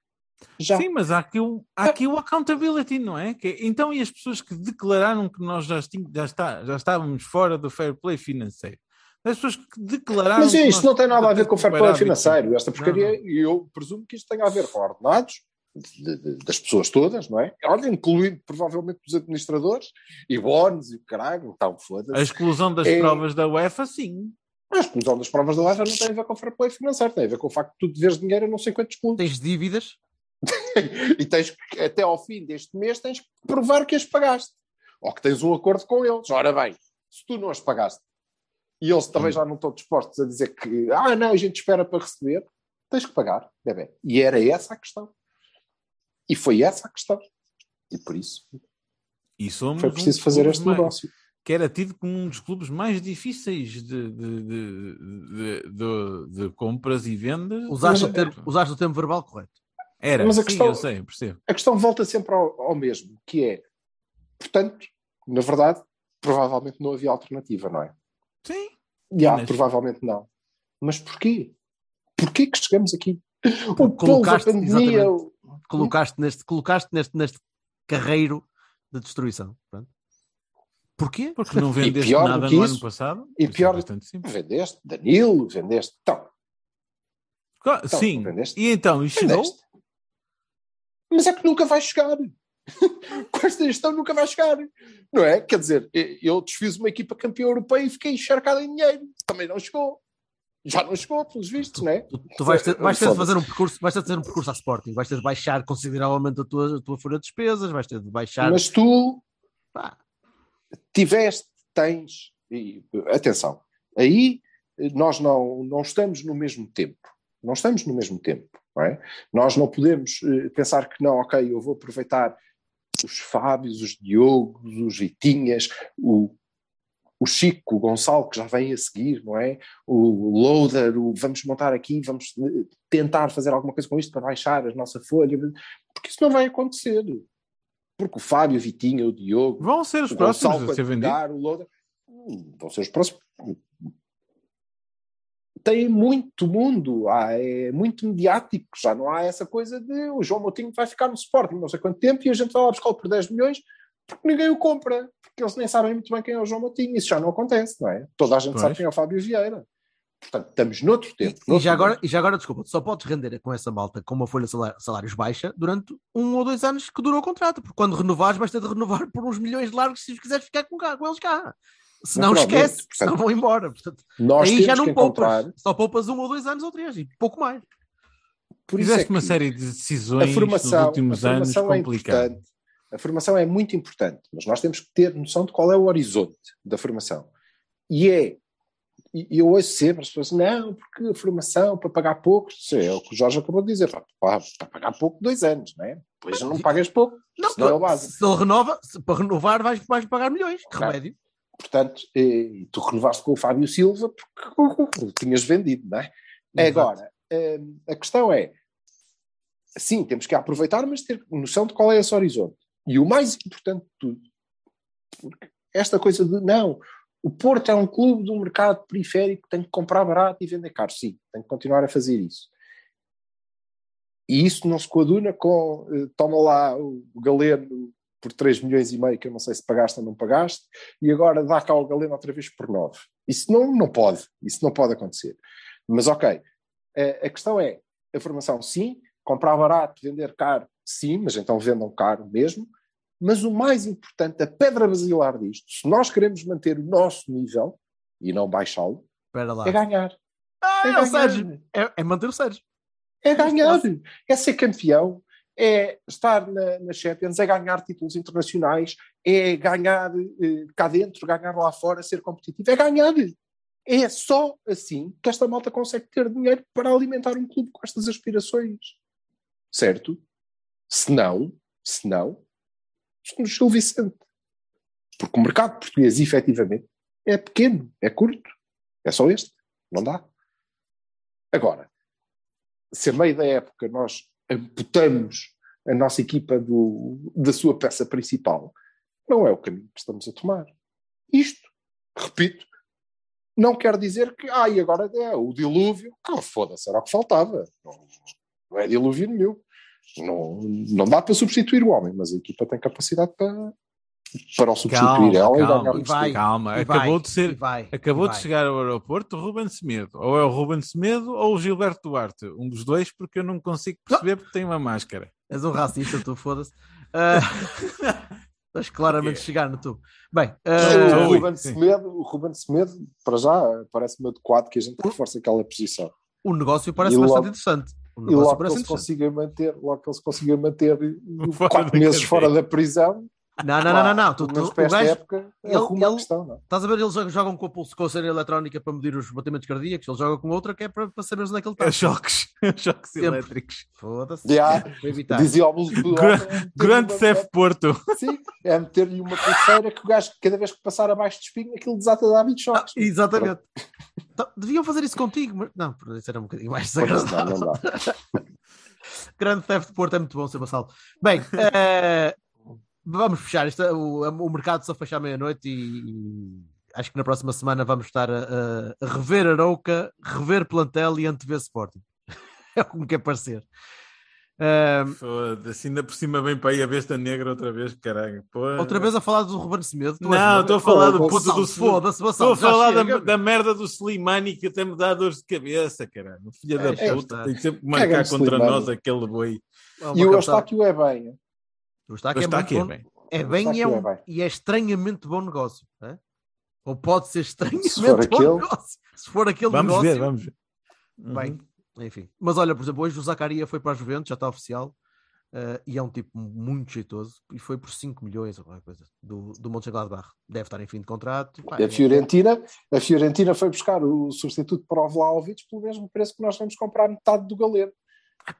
Já. Sim, mas há aqui, um, há aqui o accountability, não é? Que é- então, e as pessoas que declararam que nós já, já, está, já estávamos fora do fair play financeiro? As pessoas que declararam. Mas isto não tem nada a ver com o fair play financeiro. Esta porcaria, e eu presumo que isto tenha a ver com ordenados de- de- das pessoas todas, não é? Olha, incluindo provavelmente os administradores e bónus e o caralho, A foda-se. exclusão das É- provas da UEFA, sim. A exclusão das provas da UEFA não tem a ver com o fair play financeiro, tem a ver com o facto de tu deveres dinheiro a não sei quantos clubes. Tens dívidas. (laughs) E tens que, até ao fim deste mês, tens que provar que as pagaste. Ou que tens um acordo com eles. Ora bem, se tu não as pagaste e eles também já não estão dispostos a dizer que, ah, não, a gente espera para receber, tens que pagar, bebê. E era essa a questão. E foi essa a questão. E por isso E somos foi um preciso dos fazer este mais- negócio. Que era tido como um dos clubes mais difíceis de, de, de, de, de- de compras e vendas. Usaste, o termo, usaste o termo verbal correto. Era, Mas a sim, questão- eu sei, percebo. A questão volta sempre ao, ao mesmo, que é, portanto, na verdade, provavelmente não havia alternativa, não é? Sim. Já, Mas- provavelmente não. Mas porquê? Porquê que chegamos aqui? O povo, a colocaste- pandemia. Colocaste neste, colocaste neste, neste carreiro de destruição. Pronto. Porquê? Porque não vendeste nada no isso- ano passado. e Isso é pior- bastante simples. vendeste Danilo, vendeste. Então, Claro, Então, sim. vendeste? E então, e chegou? vendeste. Mas é que nunca vai chegar. (laughs) Com esta gestão nunca vai chegar. Não é? Quer dizer, eu desfiz uma equipa campeã europeia e fiquei encharcado em dinheiro. Também não chegou. Já não chegou, pelos vistos, não é? Tu, tu vais ter, vais ter de fazer um percurso, vais ter de fazer um percurso à Sporting, vais ter de baixar consideravelmente a tua, a tua folha de despesas, vais ter de baixar. Mas tu Pá, tiveste, tens, e, atenção, aí nós não, não estamos no mesmo tempo. Não estamos no mesmo tempo. Não é? Nós não podemos eh, pensar que não, ok, eu vou aproveitar os Fábios, os Diogos, os Vitinhas, o, o Chico, o Gonçalo, que já vem a seguir, não é? O Loader, o vamos montar aqui, vamos eh, tentar fazer alguma coisa com isto para baixar a nossa folha, porque isso não vai acontecer. Porque o Fábio, o Vitinha, o Diogo, Vão ser os próximos Gonçalo a ser vendidos. o Loader, hum, vão ser os próximos. Tem muito mundo, há, é muito mediático, já não há essa coisa de o João Moutinho vai ficar no Sporting não sei quanto tempo e a gente vai lá buscar por 10 milhões porque ninguém o compra, porque eles nem sabem muito bem quem é o João Moutinho, isso já não acontece, não é? Toda a gente sabe Pois. quem é o Fábio Vieira. Portanto, estamos noutro tempo. E, e já agora, e já agora, desculpa, só podes render com essa malta com uma folha de salários baixa durante um ou dois anos que durou o contrato, porque quando renovares ter de renovar por uns milhões de largos se quiseres ficar com, cá, com eles cá. Senão Naturalmente, esquece, senão portanto, vão embora. Portanto, Nós aí já não que poupas, encontrar. só poupas um ou dois anos ou três, e pouco mais. Por isso é Fizeste uma que série de decisões a formação, nos últimos a anos formação é complicadas. importante. A formação é muito importante, mas nós temos que ter noção de qual é o horizonte da formação. E é, e eu ouço sempre as pessoas, não, porque a formação para pagar pouco, isso é o que o Jorge acabou de dizer, para, para pagar pouco dois anos, não é? Depois não pagas pouco, Não, senão é o básico. se ele renova, se- para renovar vais, vais pagar milhões. Que remédio. Portanto, eh, tu renovaste com o Fábio Silva porque o tinhas vendido, não é? Exato. Agora, hum, a questão é, sim, temos que aproveitar, mas ter noção de qual é esse horizonte. E o mais importante de tudo, porque esta coisa de, não, o Porto é um clube do mercado periférico que tem que comprar barato e vender caro. Sim, tem que continuar a fazer isso. E isso não se coaduna com, eh, toma lá o Galeno por 3 milhões e meio, que eu não sei se pagaste ou não pagaste, e agora dá cá o Galeno outra vez por 9. Isso não, não pode, isso não pode acontecer. Mas ok, a, a questão é, a formação sim, comprar barato, vender caro, sim, mas então vendam caro mesmo, mas o mais importante, a pedra basilar disto, se nós queremos manter o nosso nível e não baixá-lo, é ganhar. Ah, é é o ganhar. Sérgio. É, é manter o Sérgio. É ganhar, é ser campeão, é estar na, na Champions, é ganhar títulos internacionais, é ganhar eh, cá dentro, ganhar lá fora, ser competitivo, é ganhar. É só assim que esta malta consegue ter dinheiro para alimentar um clube com estas aspirações. Certo? Se não, se não, somos Gil Vicente. Porque o mercado português, efetivamente, é pequeno, é curto. É só este. Não dá. Agora, se a meio da época nós amputamos a nossa equipa do, da sua peça principal, não é o caminho que estamos a tomar. Isto, repito, não quer dizer que, ah, e agora é o dilúvio. Ah, foda-se, era o que faltava. Não, não é dilúvio nenhum. Não, não dá para substituir o homem, mas a equipa tem capacidade para, para o substituir ela e ganhar e vai, Calma, e acabou vai, de ser- vai, Acabou de chegar ao aeroporto o Ruben Semedo. Ou é o Ruben Semedo ou o Gilberto Duarte. Um dos dois, porque eu não consigo perceber porque tem uma máscara. És um racista, tu foda-se. Ah, (laughs) Estás claramente a chegar no tu. Bem, o Ruben. Semedo, o Ruben Semedo, para já, parece-me adequado que a gente reforce aquela posição. o negócio parece E bastante logo- interessante. O E logo que parece ele se interessante. consiga manter, logo que ele se consiga manter (laughs) Fora quatro meses cadeia. fora da prisão, Não, não, não, não, não. Tu, tu, o gajo, época, ele- arruma a ele- questão, não? é? estás a ver, eles jogam- jogam com a pulso com a cena eletrónica para medir os batimentos cardíacos, ele joga com outra que é para, para saberes onde é que ele está. É choques. choques (laughs) Sempre. elétricos. Foda-se. Para evitar. Dizia ao do é (laughs) Grande Cef Porto. Sim, é meter-lhe uma pulseira que o gajo, cada vez que passar abaixo de espinho, aquilo desata de hábito de Ah, choques. exatamente. Então, Deviam fazer isso contigo, mas não, por isso era um bocadinho mais desagradável. não, não dá. (laughs) Grande Theft de Porto é muito bom, seu Vassalo. Bem, eh, vamos fechar. Isto, é- o, o mercado só fecha à meia-noite e, e acho que na próxima semana vamos estar a, a- rever Arouca, rever plantel e antever Sporting. (laughs) é o que me quer parecer. Eh, Foda-se, ainda por cima vem para aí a besta negra outra vez, caralho. Pô. outra vez a falar do Ruben Semedo. Não, estou a falar do puto do Foda-se, Estou a falar da, da merda do Slimani que até me dá dores de cabeça, caralho. Filha da É, puta, está. tem sempre que marcar contra Slimani. nós aquele boi. É E o. Eustáquio é bem. O Eustáquio é Está muito aqui, bom. bem. É bem, e é, um- é bem. e é estranhamente bom negócio. é? Ou pode ser estranhamente Se bom aquele- negócio. Se for aquele Vamos negócio. ver, vamos ver. Bem, enfim. Mas olha, por exemplo, hoje o Zacaria foi para a Juventus, já está oficial. eh, e é um tipo muito jeitoso. E foi por 5 milhões ou qualquer coisa do, do Mönchengladbach. Deve estar em fim de contrato. Pá, E é- a Fiorentina, a Fiorentina foi buscar o substituto para o Vlahovic pelo mesmo preço que nós vamos comprar metade do Galeno.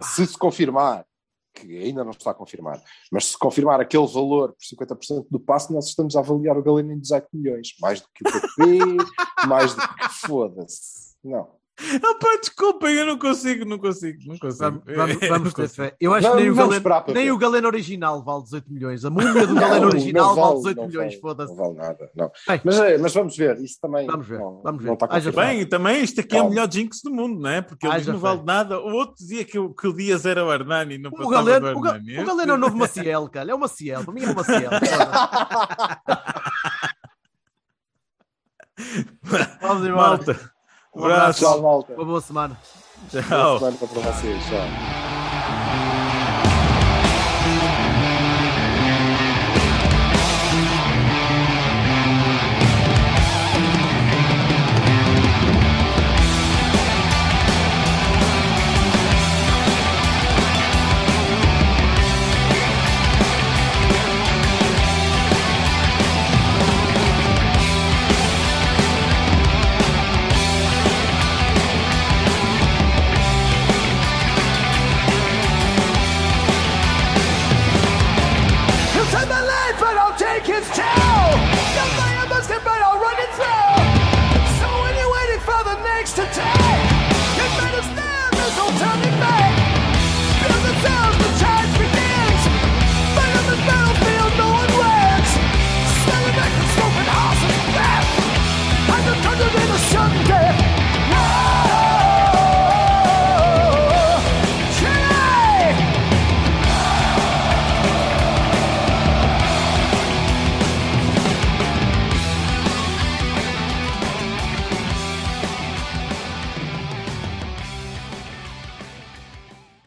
Se se confirmar, que ainda não está confirmado, mas se confirmar aquele valor por 50% do passe, nós estamos a avaliar o Galeno em 18 milhões. Mais do que o PP, (laughs) mais do que foda-se. Não. (laughs) Pá, desculpem, eu não consigo, não consigo, não consigo. Vamos, vamos- ter fé. Eu acho Vamos- que nem, o Galeno, nem o Galeno original vale 18 milhões. A múmia do Galeno Não, original não vale 18 não milhões. vale, Foda-se. Não vale nada, não. Bem. Mas, é, mas vamos ver, isso também Vamos ver, não, vamos ver. não está Haja. Bem, também isto aqui é o melhor jinx do mundo, não é? Porque ele diz não vale fé. nada. O outro dizia que, o- que o Dias era o Hernani, não O passava Galeno, do o, Ga- o Galeno é o novo Maciel, cara. É o Maciel. Para mim é o Maciel. (laughs) (laughs) Vamos embora. Malta, Um abraço. Tchau, malta. Uma boa semana. Tchau. Boa semana para vocês. Tchau.